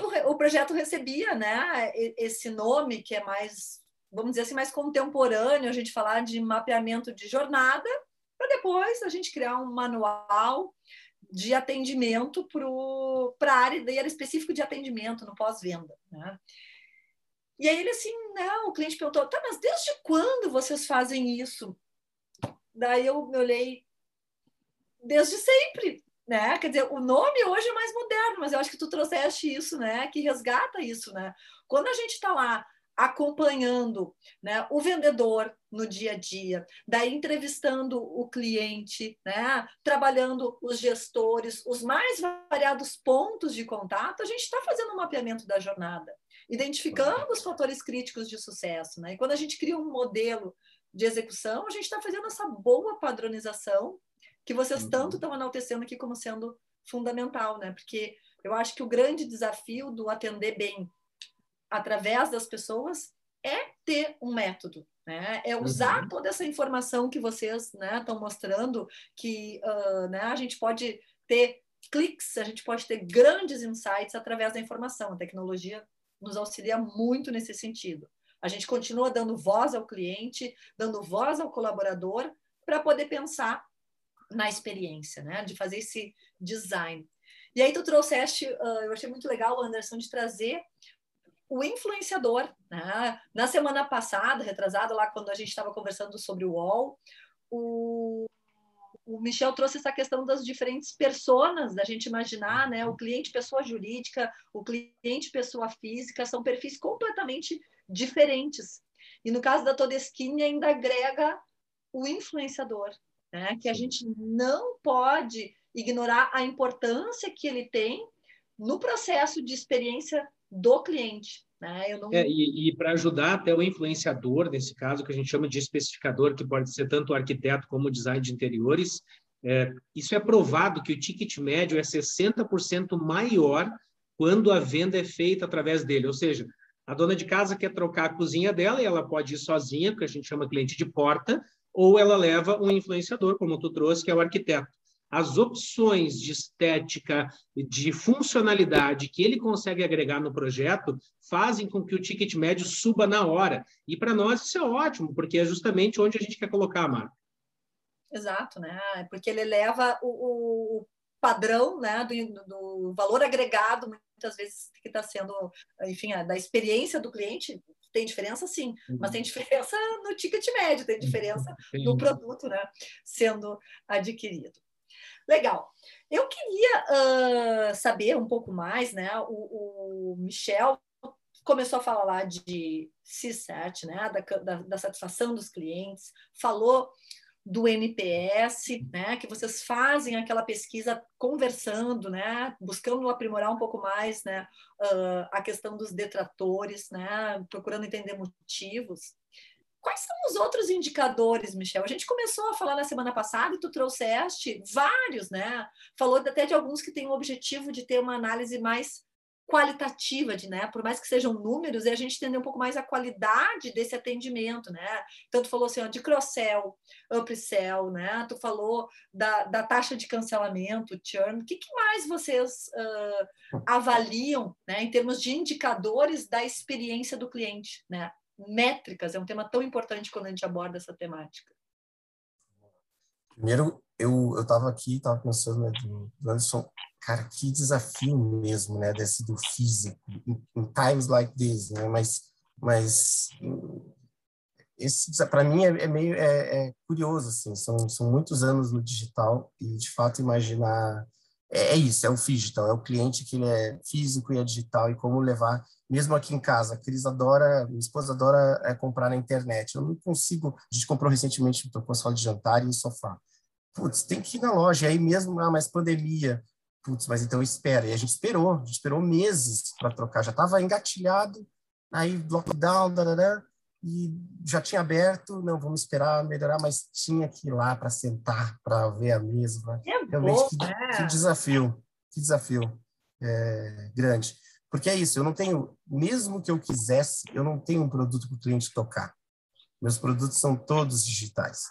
o, o, projeto recebia né, esse nome que é mais, vamos dizer assim, mais contemporâneo, a gente falar de mapeamento de jornada, para depois a gente criar um manual de atendimento para a área, daí era específico de atendimento no pós-venda. Né? E aí ele assim, não, o cliente perguntou, tá, mas desde quando vocês fazem isso? Daí eu me olhei, desde sempre, né? Quer dizer, o nome hoje é mais moderno, mas eu acho que tu trouxeste isso, né? Que resgata isso, né? Quando a gente está lá acompanhando né, o vendedor no dia a dia, daí entrevistando o cliente, né, trabalhando os gestores, os mais variados pontos de contato, a gente está fazendo um mapeamento da jornada, identificando os fatores críticos de sucesso. Né? E quando a gente cria um modelo de execução, a gente está fazendo essa boa padronização que vocês uhum. tanto estão enaltecendo aqui como sendo fundamental, né? Porque eu acho que o grande desafio do atender bem através das pessoas é ter um método, né? É usar uhum. toda essa informação que vocês né, estão mostrando, que uh, né, a gente pode ter cliques, a gente pode ter grandes insights através da informação. A tecnologia nos auxilia muito nesse sentido. A gente continua dando voz ao cliente, dando voz ao colaborador para poder pensar na experiência, né? De fazer esse design. E aí tu trouxeste, uh, eu achei muito legal, Anderson, de trazer o influenciador. Né? Na semana passada, retrasada, lá quando a gente estava conversando sobre o UOL, o, o Michel trouxe essa questão das diferentes personas, da gente imaginar, né? O cliente pessoa jurídica, o cliente pessoa física, são perfis completamente diferentes. E no caso da Todeskine ainda agrega o influenciador, né? Que a gente não pode ignorar a importância que ele tem no processo de experiência do cliente. Né? Não... É, e, e para ajudar até o influenciador, nesse caso, que a gente chama de especificador, que pode ser tanto o arquiteto como o design de interiores, é, isso é provado que o ticket médio é 60% maior quando a venda é feita através dele. Ou seja, a dona de casa quer trocar a cozinha dela e ela pode ir sozinha, que a gente chama cliente de porta, ou ela leva um influenciador, como tu trouxe, que é o arquiteto as opções de estética, de funcionalidade que ele consegue agregar no projeto fazem com que o ticket médio suba na hora. E para nós isso é ótimo, porque é justamente onde a gente quer colocar a marca. Exato, né? Porque ele leva o, o padrão né, do, do, valor agregado, muitas vezes que está sendo, enfim, da experiência do cliente, tem diferença sim, uhum. mas tem diferença no ticket médio, tem diferença no produto né, sendo adquirido. Legal. Eu queria uh, saber um pouco mais, né? O, o, Michel começou a falar lá de CSAT, né? Da, da, da, satisfação dos clientes, falou do NPS, né? Que vocês fazem aquela pesquisa conversando, né? Buscando aprimorar um pouco mais, né? Uh, a questão dos detratores, né? Procurando entender motivos. Quais são os outros indicadores, Michel? A gente começou a falar na semana passada e tu trouxeste vários, né? Falou até de alguns que têm o objetivo de ter uma análise mais qualitativa, de, né? Por mais que sejam números, e a gente entender um pouco mais a qualidade desse atendimento, né? Então, tu falou assim, ó, de cross-sell, upsell, né? Tu falou da, da taxa de cancelamento, churn. O que, que mais vocês uh, avaliam, né? Em termos de indicadores da experiência do cliente, né? Métricas é um tema tão importante quando a gente aborda essa temática? Primeiro, eu eu estava aqui, estava pensando, né, do, Anderson, cara, que desafio mesmo, né, desse do físico, em, times like this, né, mas, mas esse para mim é, é meio é, é, curioso assim são são muitos anos no digital e de fato imaginar é, é isso, é o digital, é o cliente que ele é físico e é digital e como levar, mesmo aqui em casa, a Cris adora, minha esposa adora é, comprar na internet, eu não consigo, a gente comprou recentemente um console de jantar e um sofá, putz, tem que ir na loja, e aí mesmo, ah, mas pandemia, putz, mas então espera, e a gente esperou, a gente esperou meses para trocar, já estava engatilhado, aí lockdown, dadadá, e já tinha aberto, não, vamos esperar melhorar, mas tinha que ir lá para sentar, para ver a mesa. É Realmente, bom, que, é. que, desafio, que desafio é, grande. Porque é isso, eu não tenho, mesmo que eu quisesse, eu não tenho um produto para o cliente tocar. Meus produtos são todos digitais.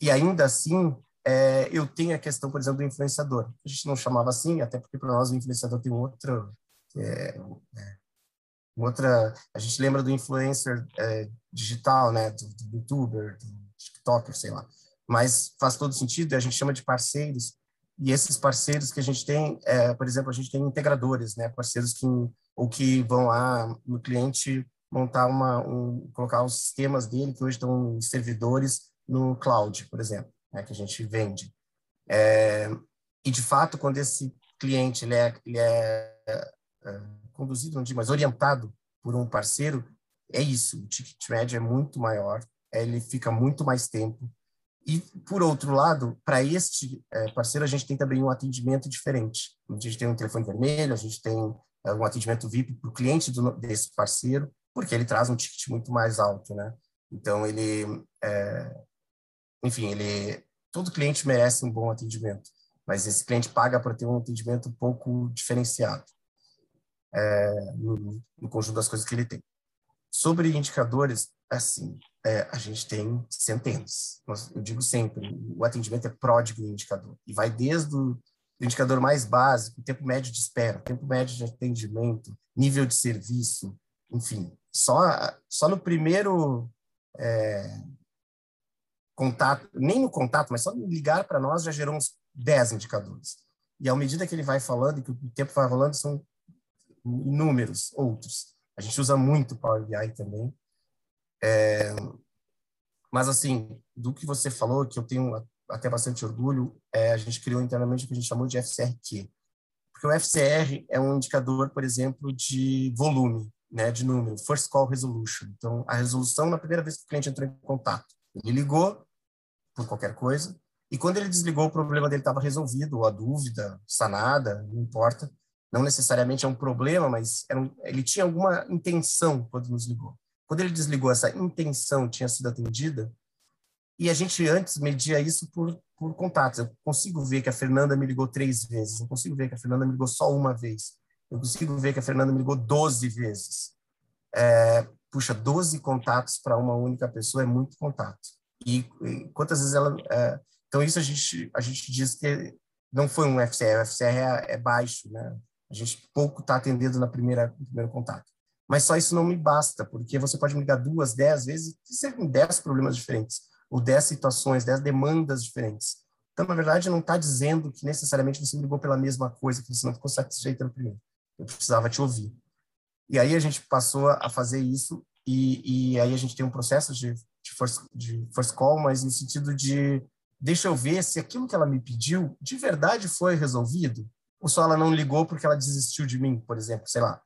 E ainda assim, é, eu tenho a questão, por exemplo, do influenciador. A gente não chamava assim, até porque para nós o influenciador tem outro, é, é outra, a gente lembra do influencer é, digital, né, do, do, youtuber, do tiktoker, sei lá. Mas faz todo sentido, a gente chama de parceiros. E esses parceiros que a gente tem, é, por exemplo, a gente tem integradores, né, parceiros que ou que vão lá no cliente montar uma, um, colocar os sistemas dele que hoje estão em servidores no cloud, por exemplo, né, que a gente vende. É, e de fato, quando esse cliente ele é, ele é, é conduzido, não digo, mas orientado por um parceiro, é isso. O ticket médio é muito maior, ele fica muito mais tempo. E, por outro lado, para este é, parceiro, a gente tem também um atendimento diferente. A gente tem um telefone vermelho, a gente tem é, um atendimento VIP para o cliente do, desse parceiro, porque ele traz um ticket muito mais alto, né? Então, ele... É, enfim, ele... Todo cliente merece um bom atendimento, mas esse cliente paga para ter um atendimento um pouco diferenciado é, no, no, conjunto das coisas que ele tem. Sobre indicadores, assim, é, a gente tem centenas. Eu digo sempre, o atendimento é pródigo em indicador. E vai desde o indicador mais básico, tempo médio de espera, tempo médio de atendimento, nível de serviço, enfim. Só, só no primeiro é, contato, nem no contato, mas só ligar para nós já gerou uns 10 indicadores. E à medida que ele vai falando e que o tempo vai rolando, são inúmeros outros. A gente usa muito Power BI também. É, mas, assim, do que você falou, que eu tenho até bastante orgulho, é, a gente criou internamente o que a gente chamou de FCRQ. Porque o FCR é um indicador, por exemplo, de volume, né, de número, First Call Resolution. Então, a resolução na primeira vez que o cliente entrou em contato. Ele ligou por qualquer coisa, e quando ele desligou, o problema dele estava resolvido, ou a dúvida sanada, não importa não necessariamente é um problema, mas um, ele tinha alguma intenção quando nos ligou. Quando ele desligou, essa intenção tinha sido atendida, e a gente antes media isso por, por contatos. Eu consigo ver que a Fernanda me ligou três vezes, eu consigo ver que a Fernanda me ligou só uma vez, eu consigo ver que a Fernanda me ligou 12 vezes. É, puxa, 12 contatos para uma única pessoa é muito contato. E, e quantas vezes ela. É, então, isso a gente, a gente diz que não foi um FCR, o FCR é, é baixo, né? A gente pouco está atendendo na primeira, no primeiro contato. Mas só isso não me basta, porque você pode me ligar duas, dez vezes e ser dez problemas diferentes, ou dez situações, dez demandas diferentes. Então, na verdade, não está dizendo que necessariamente você me ligou pela mesma coisa, que você não ficou satisfeito no primeiro. Eu precisava te ouvir. E aí a gente passou a fazer isso, e, e aí a gente tem um processo de, de, first, de first call, mas no sentido de deixa eu ver se aquilo que ela me pediu de verdade foi resolvido ou só ela não ligou porque ela desistiu de mim, por exemplo, sei lá.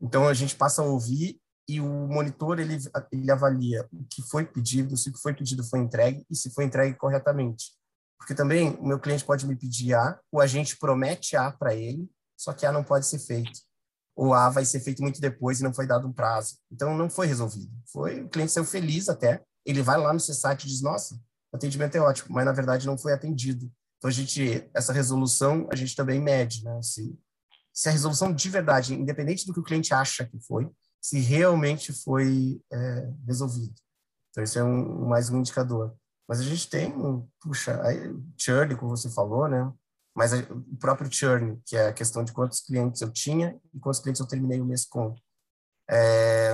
Então a gente passa a ouvir e o monitor ele, ele avalia o que foi pedido, se o que foi pedido foi entregue e se foi entregue corretamente. Porque também o meu cliente pode me pedir A, o agente promete A para ele, só que A não pode ser feito. Ou A vai ser feito muito depois e não foi dado um prazo. Então não foi resolvido. Foi, o cliente saiu feliz até. Ele vai lá no CSAT e diz: "Nossa, o atendimento é ótimo", mas na verdade não foi atendido. Então, a gente, essa resolução, a gente também mede, né? Se, se a resolução de verdade, independente do que o cliente acha que foi, se realmente foi é, resolvido. Então, isso é um, mais um indicador. Mas a gente tem, puxa, churn, como você falou, né? Mas a, o próprio churn, que é a questão de quantos clientes eu tinha e quantos clientes eu terminei o mês com. É,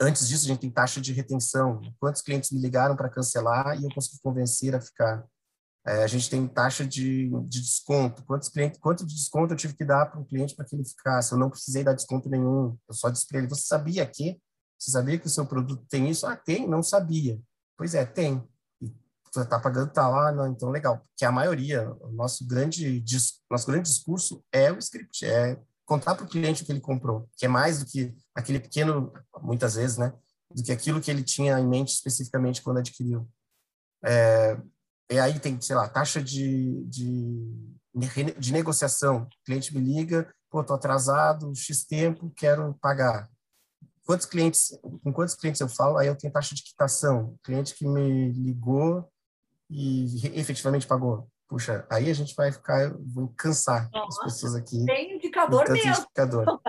antes disso, a gente tem taxa de retenção. Quantos clientes me ligaram para cancelar e eu consegui convencer a ficar. É, a gente tem taxa de, de desconto. Quantos clientes, quanto de desconto eu tive que dar para o cliente para que ele ficasse? Eu não precisei dar desconto nenhum. Eu só disse para ele: Você sabia que? Você sabia que o seu produto tem isso? Ah, tem? Não sabia. Pois é, tem. E tu está pagando, tá lá, não, então legal. Que a maioria, o nosso grande, nosso grande discurso é o script, é contar para o cliente o que ele comprou, que é mais do que aquele pequeno, muitas vezes, né, do que aquilo que ele tinha em mente especificamente quando adquiriu. É, e aí tem, sei lá, taxa de, de, de negociação. O cliente me liga, pô, tô atrasado, X tempo, quero pagar. Quantos clientes, com quantos clientes eu falo? Aí eu tenho taxa de quitação. Cliente que me ligou e efetivamente pagou. Puxa, aí a gente vai ficar, vou cansar Nossa, as pessoas aqui. Tem indicador mesmo. Indicador.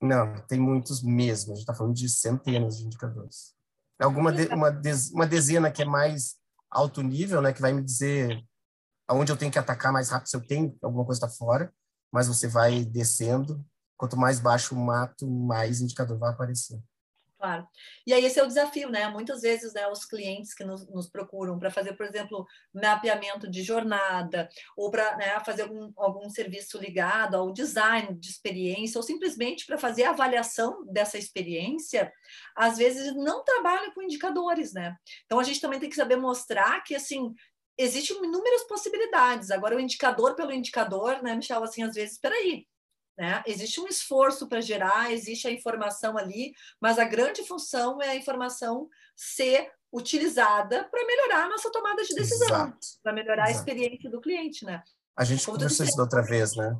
Não, tem muitos mesmo. A gente está falando de centenas de indicadores. Alguma de, uma, dez, uma dezena que é mais alto nível, né, que vai me dizer aonde eu tenho que atacar mais rápido se eu tenho alguma coisa está fora, mas você vai descendo. Quanto mais baixo o mato, mais indicador vai aparecer. Claro. E aí esse é o desafio, né? Muitas vezes, né, os clientes que nos, nos procuram para fazer, por exemplo, mapeamento de jornada ou para né, fazer algum, algum serviço ligado ao design de experiência ou simplesmente para fazer a avaliação dessa experiência, às vezes não trabalham com indicadores, né? Então a gente também tem que saber mostrar que assim existem inúmeras possibilidades. Agora o indicador pelo indicador, né, Michel, assim, às vezes, espera aí, né? Existe um esforço para gerar, existe a informação ali, mas a grande função é a informação ser utilizada para melhorar a nossa tomada de decisão, para melhorar Exato. a experiência do cliente, né? A gente Como conversou isso da outra vez, né?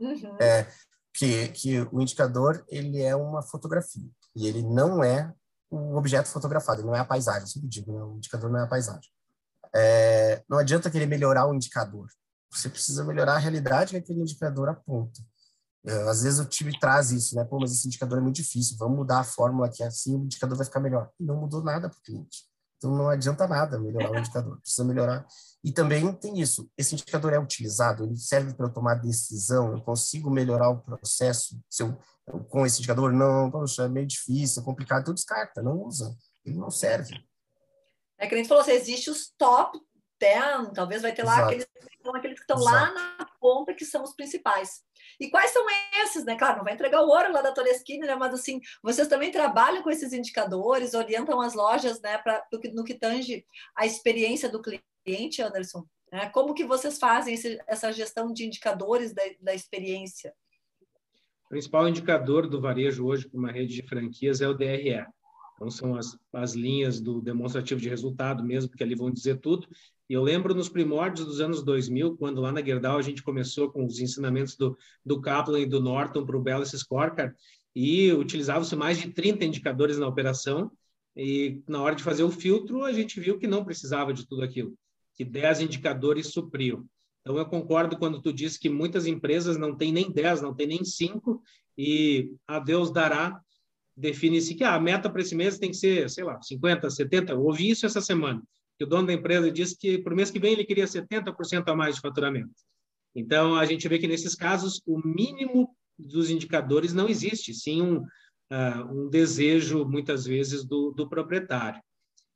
Uhum. É, que, que o indicador ele é uma fotografia e ele não é o objeto fotografado, ele não é a paisagem, eu sempre digo, né? o indicador não é a paisagem. É, não adianta querer melhorar o indicador, você precisa melhorar a realidade que aquele indicador aponta. É, às vezes o time traz isso, né? Pô, mas esse indicador é muito difícil, vamos mudar a fórmula aqui, assim o indicador vai ficar melhor. E não mudou nada para o cliente. Então não adianta nada melhorar o indicador, precisa melhorar. E também tem isso, esse indicador é utilizado, ele serve para eu tomar decisão, eu consigo melhorar o processo se eu, com esse indicador? Não, poxa, é meio difícil, é complicado, então descarta, não usa, ele não serve. É que a gente falou, assim, existe os top 10, talvez vai ter lá aqueles, aqueles que estão lá na ponta, que são os principais. E quais são esses, né? Claro, não vai entregar o ouro lá da Toreschini, né? Mas assim, vocês também trabalham com esses indicadores, orientam as lojas, né? Pra, no, que, no que tange a experiência do cliente, Anderson. Né? Como que vocês fazem esse, essa gestão de indicadores da, da experiência? O principal indicador do varejo hoje para uma rede de franquias é o DRE. Então, são as, as linhas do demonstrativo de resultado mesmo, porque ali vão dizer tudo. Eu lembro nos primórdios dos anos 2000, quando lá na Gerdau a gente começou com os ensinamentos do, do Kaplan e do Norton para o Balance Scorecard, e utilizavam-se mais de 30 indicadores na operação, e na hora de fazer o filtro, a gente viu que não precisava de tudo aquilo, que 10 indicadores supriam. Então, eu concordo quando tu diz que muitas empresas não têm nem 10, não têm nem 5, e a Deus dará, define-se que ah, a meta para esse mês tem que ser, sei lá, 50, 70. Eu ouvi isso essa semana que o dono da empresa disse que para o mês que vem ele queria 70% a mais de faturamento. Então, a gente vê que nesses casos, o mínimo dos indicadores não existe, sim um, uh, um desejo, muitas vezes, do, do proprietário.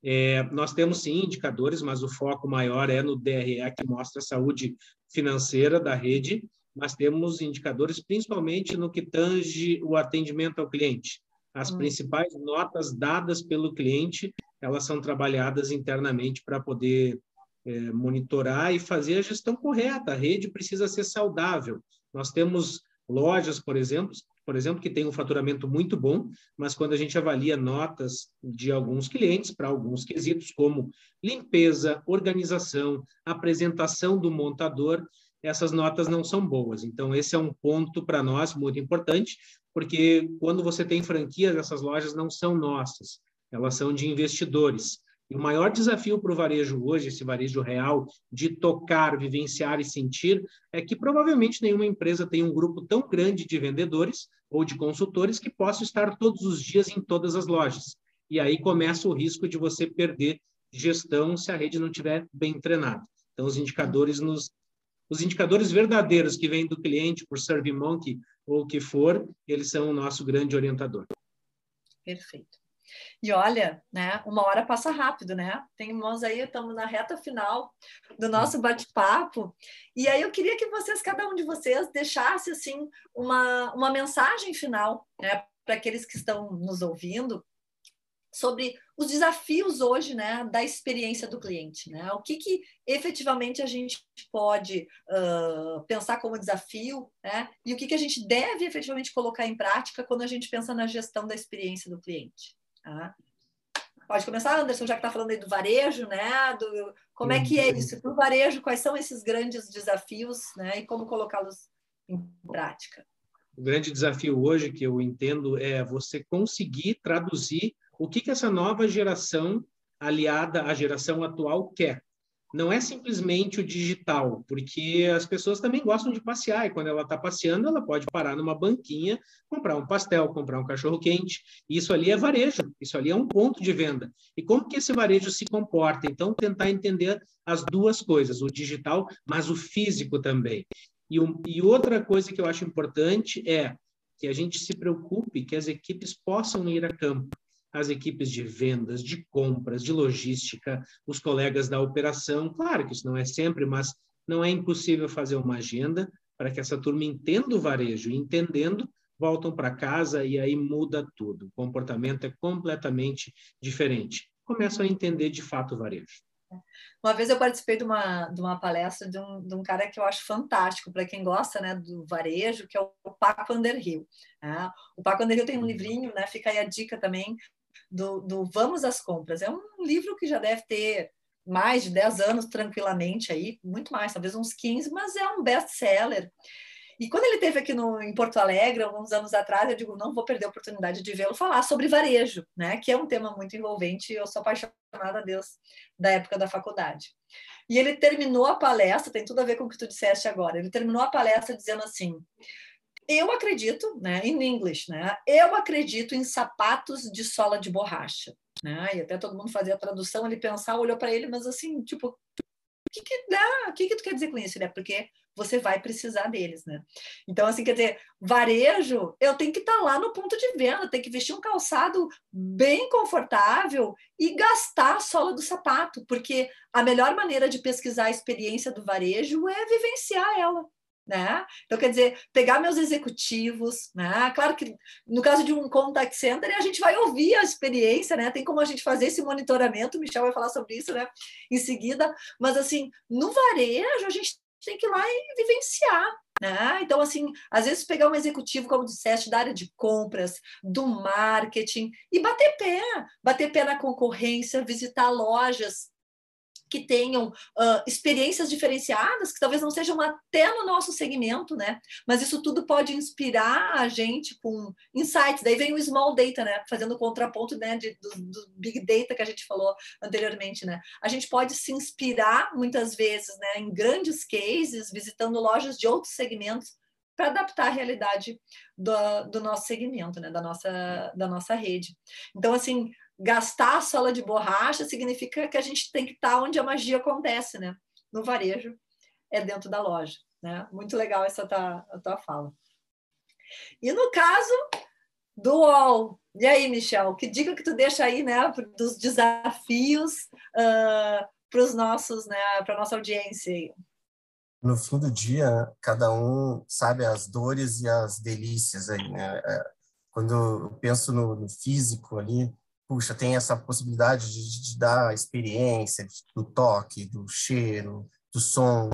É, nós temos, sim, indicadores, mas o foco maior é no DRE, que mostra a saúde financeira da rede, mas temos indicadores principalmente no que tange o atendimento ao cliente. As hum. principais notas dadas pelo cliente elas são trabalhadas internamente para poder é, monitorar e fazer a gestão correta. A rede precisa ser saudável. Nós temos lojas, por exemplo, por exemplo, que tem um faturamento muito bom, mas quando a gente avalia notas de alguns clientes para alguns quesitos, como limpeza, organização, apresentação do montador, essas notas não são boas. Então, esse é um ponto para nós muito importante, porque quando você tem franquias, essas lojas não são nossas elas são de investidores. E o maior desafio para o varejo hoje, esse varejo real, de tocar, vivenciar e sentir, é que provavelmente nenhuma empresa tem um grupo tão grande de vendedores ou de consultores que possa estar todos os dias em todas as lojas. E aí começa o risco de você perder gestão se a rede não estiver bem treinada. Então, os indicadores nos os indicadores verdadeiros que vêm do cliente por SurveyMonkey ou o que for, eles são o nosso grande orientador. Perfeito. E olha, né, uma hora passa rápido, né? Temos aí, estamos na reta final do nosso bate-papo. E aí eu queria que vocês, cada um de vocês, deixasse assim uma, uma mensagem final, né, para aqueles que estão nos ouvindo, sobre os desafios hoje né, da experiência do cliente. Né? O que, que efetivamente a gente pode uh, pensar como desafio né? e o que, que a gente deve efetivamente colocar em prática quando a gente pensa na gestão da experiência do cliente. Tá? Pode começar, Anderson, já que está falando aí do varejo, né? Do, como é que é isso? Para o varejo, quais são esses grandes desafios né? e como colocá-los em prática? O grande desafio hoje que eu entendo é você conseguir traduzir o que, que essa nova geração, aliada à geração atual, quer. Não é simplesmente o digital, porque as pessoas também gostam de passear, e quando ela está passeando, ela pode parar numa banquinha, comprar um pastel, comprar um cachorro-quente. Isso ali é varejo, isso ali é um ponto de venda. E como que esse varejo se comporta? Então, tentar entender as duas coisas, o digital, mas o físico também. E, um, e outra coisa que eu acho importante é que a gente se preocupe que as equipes possam ir a campo as equipes de vendas, de compras, de logística, os colegas da operação. Claro que isso não é sempre, mas não é impossível fazer uma agenda para que essa turma entenda o varejo. E entendendo, voltam para casa e aí muda tudo. O comportamento é completamente diferente. Começam a entender de fato o varejo. Uma vez eu participei de uma, de uma palestra de um, de um cara que eu acho fantástico, para quem gosta né, do varejo, que é o Paco Underhill. Né? O Paco Underhill tem um livrinho, né, fica aí a dica também, do, do Vamos às Compras. É um livro que já deve ter mais de 10 anos tranquilamente aí, muito mais, talvez uns 15, mas é um best-seller. E quando ele teve aqui no, em Porto Alegre, alguns anos atrás, eu digo, não vou perder a oportunidade de vê-lo falar sobre varejo, né? Que é um tema muito envolvente eu sou apaixonada a Deus da época da faculdade. E ele terminou a palestra, tem tudo a ver com o que tu disseste agora. Ele terminou a palestra dizendo assim: eu acredito, né, em inglês, né? Eu acredito em sapatos de sola de borracha, né? E até todo mundo fazia a tradução, ele pensava, olhou para ele, mas assim, tipo, o que que dá? O que que tu quer dizer com isso, né? Porque você vai precisar deles, né? Então, assim, quer dizer, varejo, eu tenho que estar tá lá no ponto de venda, tem que vestir um calçado bem confortável e gastar a sola do sapato, porque a melhor maneira de pesquisar a experiência do varejo é vivenciar ela né? Então, quer dizer, pegar meus executivos, né? Claro que no caso de um contact center, a gente vai ouvir a experiência, né? Tem como a gente fazer esse monitoramento, o Michel vai falar sobre isso, né? Em seguida, mas assim, no varejo, a gente tem que ir lá e vivenciar, né? Então, assim, às vezes pegar um executivo, como disseste, da área de compras, do marketing, e bater pé, bater pé na concorrência, visitar lojas que tenham uh, experiências diferenciadas, que talvez não sejam até no nosso segmento, né? Mas isso tudo pode inspirar a gente com insights. Daí vem o small data, né? Fazendo o contraponto né, de, do, do, big data que a gente falou anteriormente, né? A gente pode se inspirar muitas vezes, né, em grandes cases, visitando lojas de outros segmentos para adaptar a realidade do, do, nosso segmento, né, da nossa, da nossa rede. Então, assim, gastar a sola de borracha significa que a gente tem que estar onde a magia acontece, né? No varejo, é dentro da loja, né? Muito legal essa tua, a tua fala. E no caso do UOL, e aí, Michel, que dica que tu deixa aí, né, dos desafios uh, para os nossos, né, para nossa audiência aí? No fim do dia, cada um sabe as dores e as delícias aí, né? É, quando eu penso no, no físico ali, puxa, tem essa possibilidade de, de dar a experiência do toque, do cheiro, do som,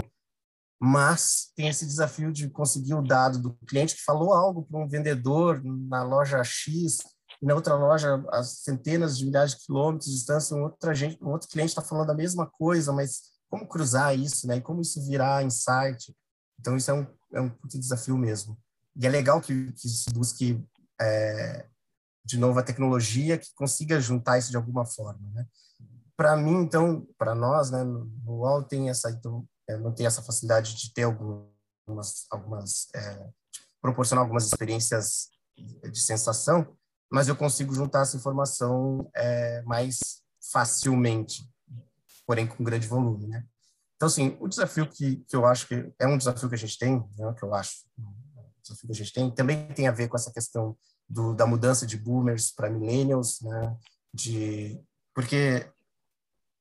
mas tem esse desafio de conseguir o dado do cliente que falou algo para um vendedor na loja X e na outra loja a centenas de milhares de quilômetros de distância um outro, um outro cliente está falando a mesma coisa, mas como cruzar isso, né? E como isso virar insight? Então isso é um é um desafio mesmo. E é legal que, que se busque é, de novo a tecnologia que consiga juntar isso de alguma forma, né? Para mim, então, para nós, né, no UOL tem essa, então, é, não tem essa facilidade de ter algumas, algumas é, proporcionar algumas experiências de sensação, mas eu consigo juntar essa informação é, mais facilmente, porém com grande volume, né? Então, assim, o desafio que, que eu acho que é um desafio que a gente tem, né, que eu acho, um desafio que a gente tem, também tem a ver com essa questão do, da mudança de boomers para millennials, né? De, porque,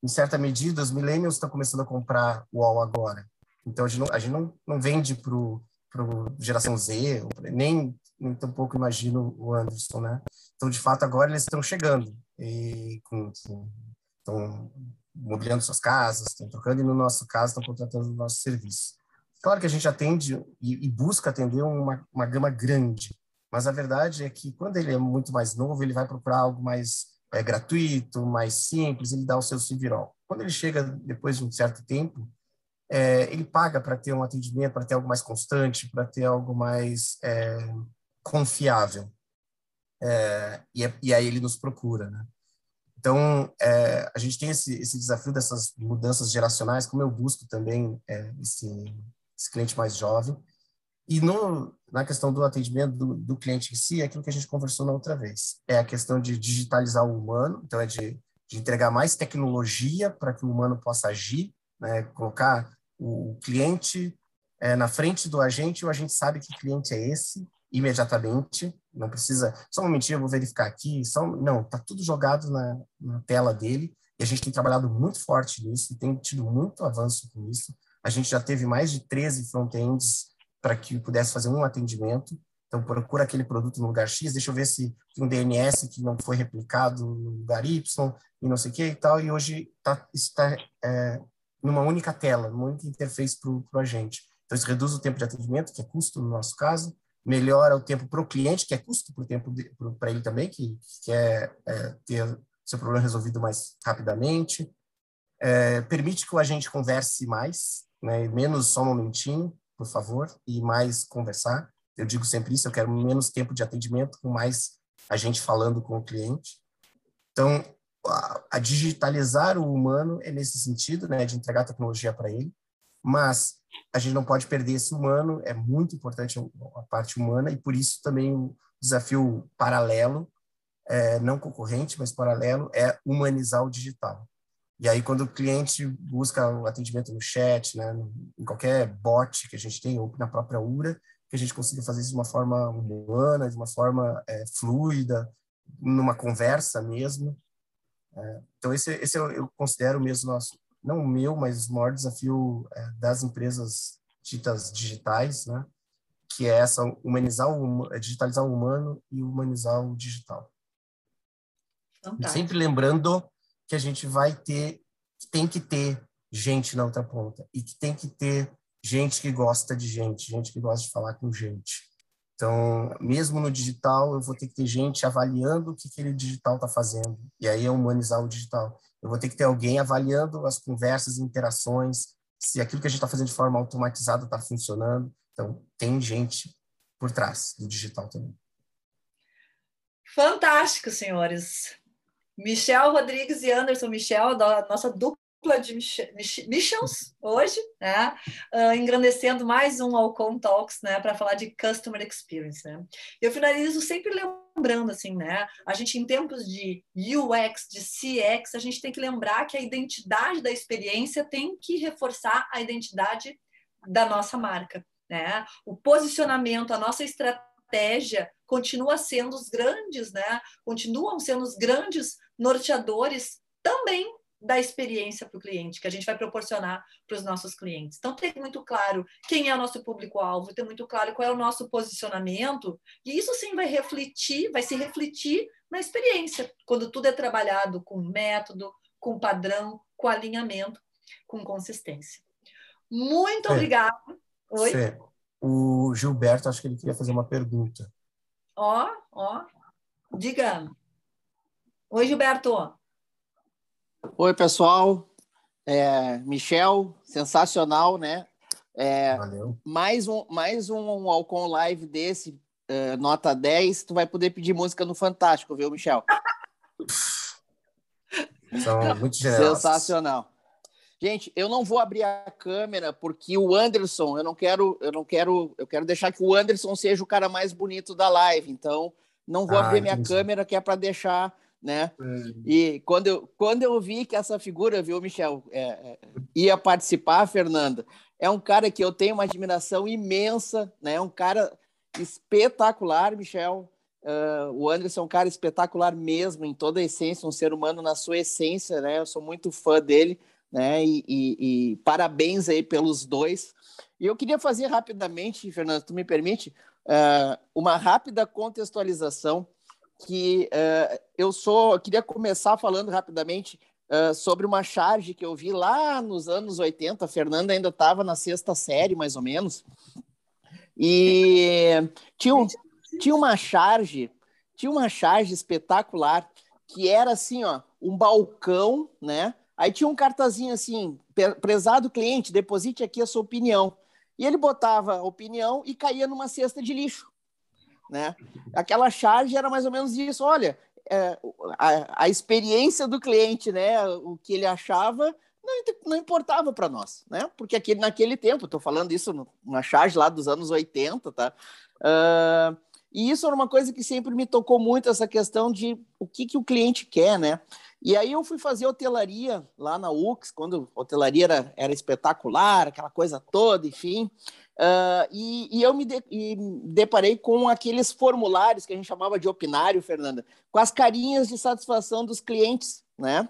em certa medida, os millennials estão começando a comprar o UOL agora. Então, a gente não, a gente não, não vende para o geração Z, nem, nem tampouco imagino o Anderson, né? Então, de fato, agora eles estão chegando e com, com, estão mobiliando suas casas, estão trocando, e no nosso caso, estão contratando o nosso serviço. Claro que a gente atende e, e busca atender uma, uma gama grande, mas a verdade é que quando ele é muito mais novo, ele vai procurar algo mais é, gratuito, mais simples, ele dá o seu civirol. Quando ele chega depois de um certo tempo, é, ele paga para ter um atendimento, para ter algo mais constante, para ter algo mais é, confiável. É, e, é, e, aí ele nos procura, né? Então, é, a gente tem esse, esse, desafio dessas mudanças geracionais, como eu busco também esse, esse, cliente mais jovem. E no, na questão do atendimento do, do, cliente em si, é aquilo que a gente conversou na outra vez. É a questão de digitalizar o humano, então é de, de entregar mais tecnologia para que o humano possa agir, né? colocar o cliente é, na frente do agente, o agente sabe que cliente é esse imediatamente, não precisa, só um momentinho, eu vou verificar aqui, só, não, tá tudo jogado na, na tela dele, e a gente tem trabalhado muito forte nisso, tem tido muito avanço com isso, a gente já teve mais de 13 front-ends para que pudesse fazer um atendimento, então procura aquele produto no lugar X, deixa eu ver se tem um DNS que não foi replicado no lugar Y, e não sei o que e tal, e hoje tá, está é, numa única tela, numa única interface para o agente. Então, isso reduz o tempo de atendimento, que é custo no nosso caso, melhora o tempo para o cliente, que é custo para ele também, que, que quer é, ter seu problema resolvido mais rapidamente, é, permite que o agente converse mais, né, menos só um momentinho, por favor, e mais conversar. Eu digo sempre isso, eu quero menos tempo de atendimento, com mais a gente falando com o cliente. Então, a, digitalizar o humano é nesse sentido, né, de entregar tecnologia para ele, mas a gente não pode perder esse humano, é muito importante a parte humana, e por isso também o desafio paralelo, é, não concorrente, mas paralelo, é humanizar o digital. E aí, quando o cliente busca o atendimento no chat, né, em qualquer bot que a gente tem, ou na própria URA, que a gente consiga fazer isso de uma forma humana, de uma forma é, fluida, numa conversa mesmo, é, então, esse, esse eu, eu, considero mesmo nosso, não o meu, mas o maior desafio é, das empresas ditas digitais, né? que é essa humanizar o digitalizar o humano e humanizar o digital. Sempre lembrando que a gente vai ter, tem que ter gente na outra ponta e que tem que ter gente que gosta de gente, gente que gosta de falar com gente. Então, mesmo no digital, eu vou ter que ter gente avaliando o que aquele digital está fazendo. E aí é humanizar o digital. Eu vou ter que ter alguém avaliando as conversas e interações, se aquilo que a gente está fazendo de forma automatizada está funcionando. Então, tem gente por trás do digital também. Fantástico, senhores. Michel Rodrigues e Anderson Michel, da nossa dupla de missions hoje, né? Uh, engrandecendo mais um Alcon Talks, né? Para falar de Customer Experience, né? Eu finalizo sempre lembrando, assim, né? A gente, em tempos de UX, de CX, a gente tem que lembrar que a identidade da experiência tem que reforçar a identidade da nossa marca, né? O posicionamento, a nossa estratégia continua sendo os grandes, né? Continuam sendo os grandes norteadores também da experiência para o cliente, que a gente vai proporcionar para os nossos clientes. Então, ter muito claro quem é o nosso público-alvo, ter muito claro qual é o nosso posicionamento, e isso sim vai refletir, vai se refletir na experiência, quando tudo é trabalhado com método, com padrão, com alinhamento, com consistência. Muito obrigada. Oi? Fê, o Gilberto, acho que ele queria fazer uma pergunta. Ó, ó, diga. Oi, Gilberto. Oi, pessoal. É, Michel, sensacional, né? É, Valeu. Mais um, mais um Alcon Live desse, uh, nota 10. Tu vai poder pedir música no Fantástico, viu, Michel? São muito generosos. Sensacional. Gente, eu não vou abrir a câmera porque o Anderson, eu não quero, eu não quero, eu quero deixar que o Anderson seja o cara mais bonito da live. Então, não vou ah, abrir minha câmera que é para deixar né? É. E quando eu, quando eu vi que essa figura, viu, Michel, é, é, ia participar, Fernanda, é um cara que eu tenho uma admiração imensa, né? É um cara espetacular, Michel. Uh, o Anderson é um cara espetacular mesmo, em toda a essência, um ser humano na sua essência, né? Eu sou muito fã dele, né? E, e, e parabéns aí pelos dois. E eu queria fazer rapidamente, Fernanda, tu me permite, uh, uma rápida contextualização que uh, eu sou, eu queria começar falando rapidamente uh, sobre uma charge que eu vi lá nos anos 80. A Fernanda ainda estava na sexta série, mais ou menos. E tinha, um, tinha uma charge, tinha uma charge espetacular que era assim, ó, um balcão, né? Aí tinha um cartazinho assim, prezado cliente, deposite aqui a sua opinião. E ele botava a opinião e caía numa cesta de lixo, né? Aquela charge era mais ou menos isso, olha, é, a, a, experiência do cliente, né? O que ele achava não, não importava para nós, né? Porque aquele, naquele tempo, estou falando isso numa charge lá dos anos 80, tá? Uh, e isso era uma coisa que sempre me tocou muito, essa questão de o que, que o cliente quer, né? E aí eu fui fazer hotelaria lá na UX, quando a hotelaria era, era espetacular, aquela coisa toda, enfim. Uh, e, e, eu me, de, e deparei com aqueles formulários que a gente chamava de opinário, Fernanda, com as carinhas de satisfação dos clientes, né?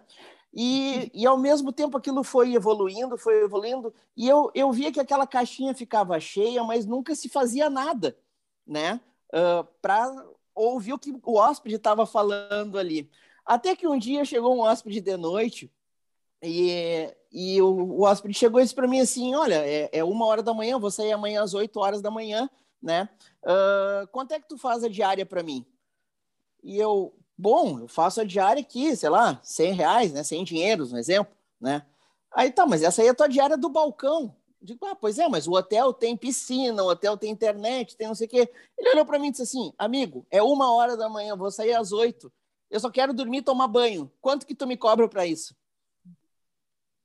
E, e ao mesmo tempo aquilo foi evoluindo, foi evoluindo, e eu, eu via que aquela caixinha ficava cheia, mas nunca se fazia nada, né? Uh, ah, para ouvir o que o hóspede estava falando ali. Até que um dia chegou um hóspede de noite e, e o, o hóspede chegou e disse para mim assim: Olha, é, é, uma hora da manhã, vou sair amanhã às 8 horas da manhã, né? Uh, quanto é que tu faz a diária para mim? E eu, bom, eu faço a diária aqui, sei lá, 100 reais, né? 100 dinheiros, um exemplo, né? Aí tá, mas essa aí é a tua diária do balcão. Digo, ah, pois é, mas o hotel tem piscina, o hotel tem internet, tem não sei o quê. Ele olhou para mim e disse assim: amigo, é uma hora da manhã, vou sair às oito. Eu só quero dormir e tomar banho. Quanto que tu me cobra para isso?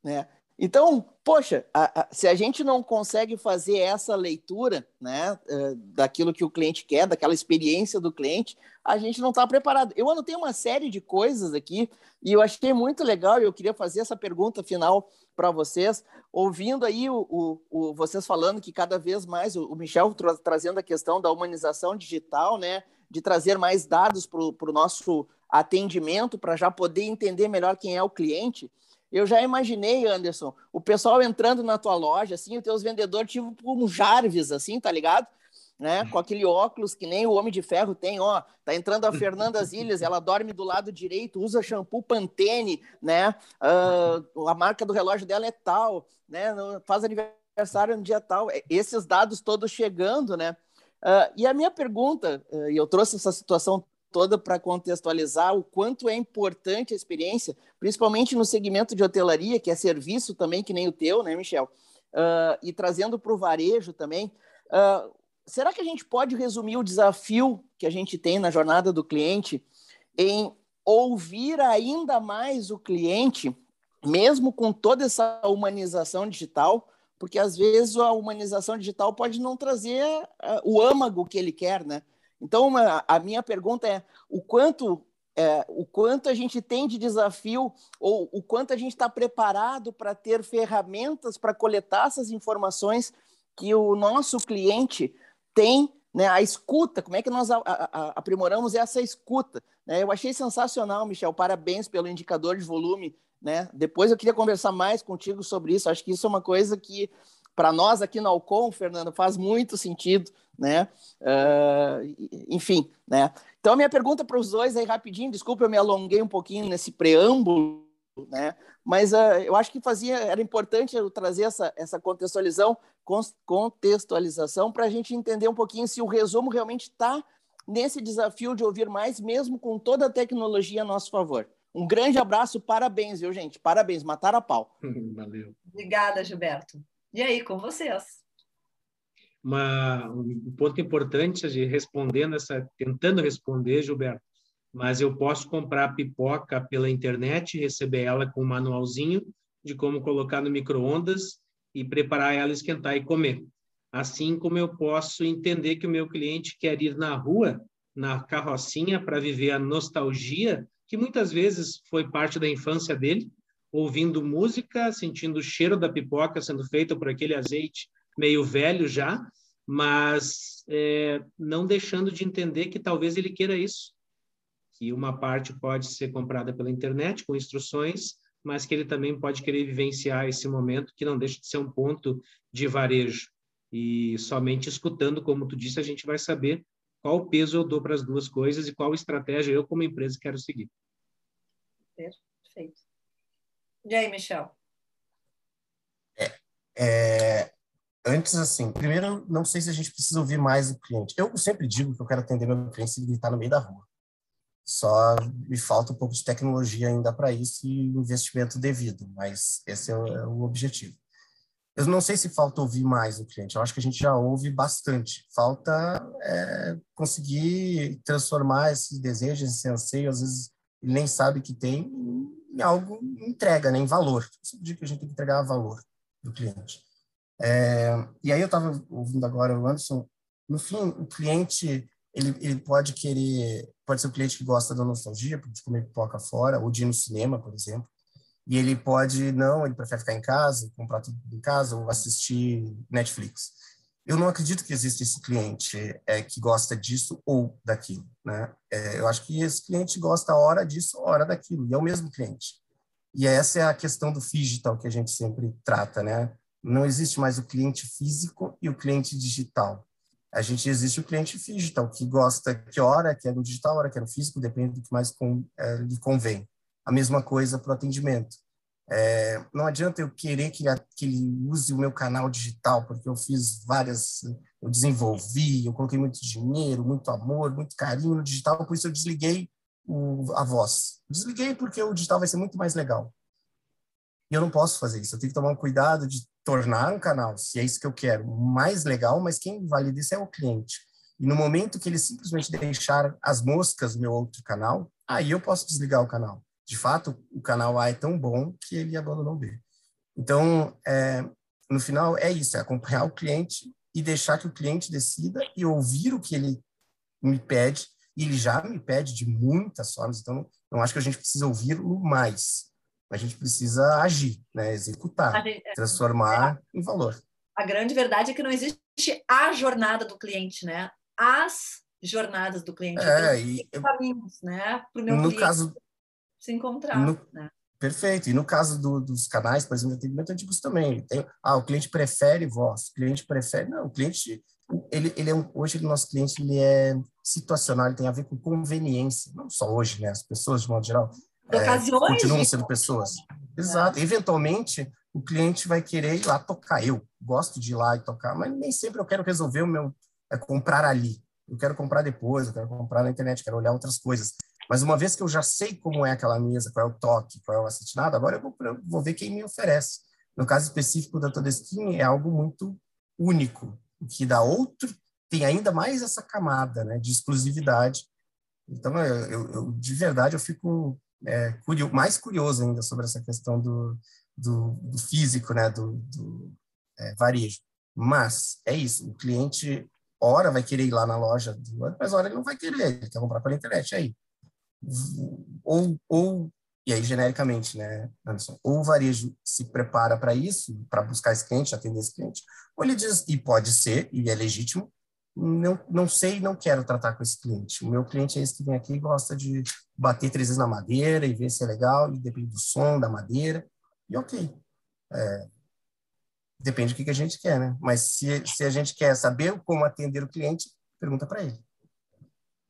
Né? Então, poxa, a, a, se a gente não consegue fazer essa leitura né, uh, daquilo que o cliente quer, daquela experiência do cliente, a gente não está preparado. Eu anotei uma série de coisas aqui e eu achei muito legal e eu queria fazer essa pergunta final para vocês, ouvindo aí o, o, o, vocês falando que cada vez mais o, Michel tra trazendo a questão da humanização digital, né, de trazer mais dados para o nosso atendimento para já poder entender melhor quem é o cliente. Eu já imaginei, Anderson, o pessoal entrando na tua loja, assim, os teus vendedores, tipo um Jarvis, assim, tá ligado? Né? Com aquele óculos que nem o Homem de Ferro tem, ó. Tá entrando a Fernanda Ilhas, ela dorme do lado direito, usa shampoo Pantene, né? Uh, a marca do relógio dela é tal, né? Faz aniversário no dia tal. É, esses dados todos chegando, né? Uh, e a minha pergunta, uh, e eu trouxe essa situação toda para contextualizar o quanto é importante a experiência, principalmente no segmento de hotelaria, que é serviço também, que nem o teu, né, Michel? Uh, e trazendo para o varejo também. Uh, será que a gente pode resumir o desafio que a gente tem na jornada do cliente em ouvir ainda mais o cliente, mesmo com toda essa humanização digital? Porque às vezes a humanização digital pode não trazer uh, o âmago que ele quer, né? Então, a minha pergunta é o quanto é, o quanto a gente tem de desafio ou o quanto a gente está preparado para ter ferramentas para coletar essas informações que o nosso cliente tem, né, a escuta, como é que nós a, a, aprimoramos essa escuta. Né? Eu achei sensacional, Michel, parabéns pelo indicador de volume. Né? Depois eu queria conversar mais contigo sobre isso, acho que isso é uma coisa que para nós aqui na Alcon, Fernando, faz muito sentido, né? Uh, enfim, né? Então, minha pergunta para os dois aí, rapidinho, desculpa, eu me alonguei um pouquinho nesse preâmbulo, né? Mas uh, eu acho que fazia, era importante eu trazer essa, essa contextualização, contextualização para a gente entender um pouquinho se o resumo realmente está nesse desafio de ouvir mais, mesmo com toda a tecnologia a nosso favor. Um grande abraço, parabéns, viu, gente? Parabéns, mataram a pau. Valeu. Obrigada, Gilberto. E aí, com vocês? Uma, um ponto importante de respondendo essa, tentando responder, Gilberto, mas eu posso comprar pipoca pela internet, receber ela com um manualzinho de como colocar no micro-ondas e preparar ela, esquentar e comer. Assim como eu posso entender que o meu cliente quer ir na rua, na carrocinha, para viver a nostalgia, que muitas vezes foi parte da infância dele, ouvindo música, sentindo o cheiro da pipoca sendo feita por aquele azeite meio velho já, mas é, não deixando de entender que talvez ele queira isso, que uma parte pode ser comprada pela internet com instruções, mas que ele também pode querer vivenciar esse momento que não deixa de ser um ponto de varejo. E somente escutando, como tu disse, a gente vai saber qual peso eu dou para as duas coisas e qual estratégia eu, como empresa, quero seguir. Perfeito. E aí, Michel? É, é, antes, assim, primeiro, não sei se a gente precisa ouvir mais o cliente. Eu sempre digo que eu quero atender meu cliente se ele está no meio da rua. Só me falta um pouco de tecnologia ainda para isso e investimento devido, mas esse é o, é o objetivo. Eu não sei se falta ouvir mais o cliente, eu acho que a gente já ouve bastante. Falta é, conseguir transformar esse desejo, esse anseio, às vezes ele nem sabe que tem, em algo, entrega, né, em valor. Eu digo que a gente tem que entregar valor do cliente. É, e aí eu estava ouvindo agora o Anderson, no fim, o cliente, ele, ele pode querer, pode ser o cliente que gosta da nostalgia, de comer pipoca fora, ou de ir no cinema, por exemplo, e ele pode, não, ele prefere ficar em casa, comprar tudo em casa ou assistir Netflix. Eu não acredito que exista esse cliente é, que gosta disso ou daquilo, né? É, eu acho que esse cliente gosta hora disso, hora daquilo, e é o mesmo cliente. E essa é a questão do digital que a gente sempre trata, né? Não existe mais o cliente físico e o cliente digital. A gente existe o cliente digital, que gosta que hora que é no digital, hora que é no físico, depende do que mais com, é, lhe convém. A mesma coisa para o atendimento. É, não adianta eu querer que, que ele use o meu canal digital, porque eu fiz várias, eu desenvolvi, eu coloquei muito dinheiro, muito amor, muito carinho no digital, por isso eu desliguei o, a voz. Desliguei porque o digital vai ser muito mais legal. E eu não posso fazer isso, eu tenho que tomar um cuidado de tornar um canal, se é isso que eu quero, mais legal, mas quem valida isso é o cliente. E no momento que ele simplesmente deixar as moscas no meu outro canal, aí eu posso desligar o canal de fato, o canal A é tão bom que ele abandonou o B. Então, é, no final, é isso, é acompanhar o cliente e deixar que o cliente decida e ouvir o que ele me pede, e ele já me pede de muitas formas, então não acho que a gente precisa ouvi-lo mais, a gente precisa agir, né, executar, é, transformar é, em valor. A grande verdade é que não existe a jornada do cliente, né? As jornadas do cliente. É, e, caminhos, né? Pro meu no cliente. caso se encontrar. No, né? Perfeito. E no caso do, dos canais, por exemplo, de atendimento antigos também. Tem, ah, o cliente prefere voz, o cliente prefere. Não, o cliente, ele, ele é um, hoje o nosso cliente ele é situacional, ele tem a ver com conveniência. Não só hoje, né? As pessoas, de modo geral, é, continuam sendo pessoas. Exato. Eventualmente, o cliente vai querer ir lá tocar. Eu gosto de ir lá e tocar, mas nem sempre eu quero resolver o meu. É comprar ali. Eu quero comprar depois, eu quero comprar na internet, quero olhar outras coisas. Mas uma vez que eu já sei como é aquela mesa, qual é o toque, qual é o acetinado, agora eu vou, eu vou ver quem me oferece. No caso específico da Todestine, é algo muito único, que dá outro tem ainda mais essa camada né, de exclusividade. Então, eu, eu de verdade, eu fico é, curioso, mais curioso ainda sobre essa questão do, do, do físico, né, do, do é, varejo. Mas é isso, o cliente, hora vai querer ir lá na loja, mas hora ele não vai querer, ele quer comprar pela internet, aí ou, ou e aí genericamente, né, Anderson, ou o varejo se prepara para isso, para buscar esse cliente, atender esse cliente, ou ele diz, e pode ser, e é legítimo, não, não sei, não quero tratar com esse cliente. O meu cliente é esse que vem aqui e gosta de bater três vezes na madeira e ver se é legal, e depende do som da madeira, e ok. É, depende do que, que a gente quer, né? Mas se, se a gente quer saber como atender o cliente, pergunta para ele.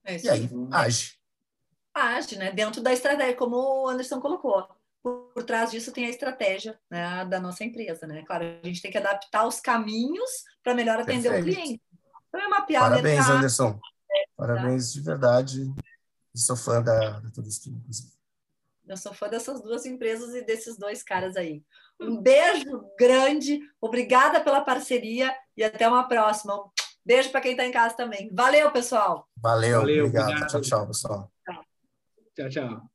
É e aí, age age, né? Dentro da estratégia, como o Anderson colocou. Por, por trás disso tem a estratégia né, da nossa empresa, né? Claro, a gente tem que adaptar os caminhos para melhor atender Perfeito. o cliente. Então é mapear Parabéns, mercado. Anderson. É, Parabéns tá? de verdade. sou fã da, da Turismo, inclusive. Eu sou fã dessas duas empresas e desses dois caras aí. Um beijo grande, obrigada pela parceria e até uma próxima. Beijo para quem está em casa também. Valeu, pessoal. Valeu, Valeu obrigado. obrigado. Tchau, tchau, pessoal. Tchau, tchau.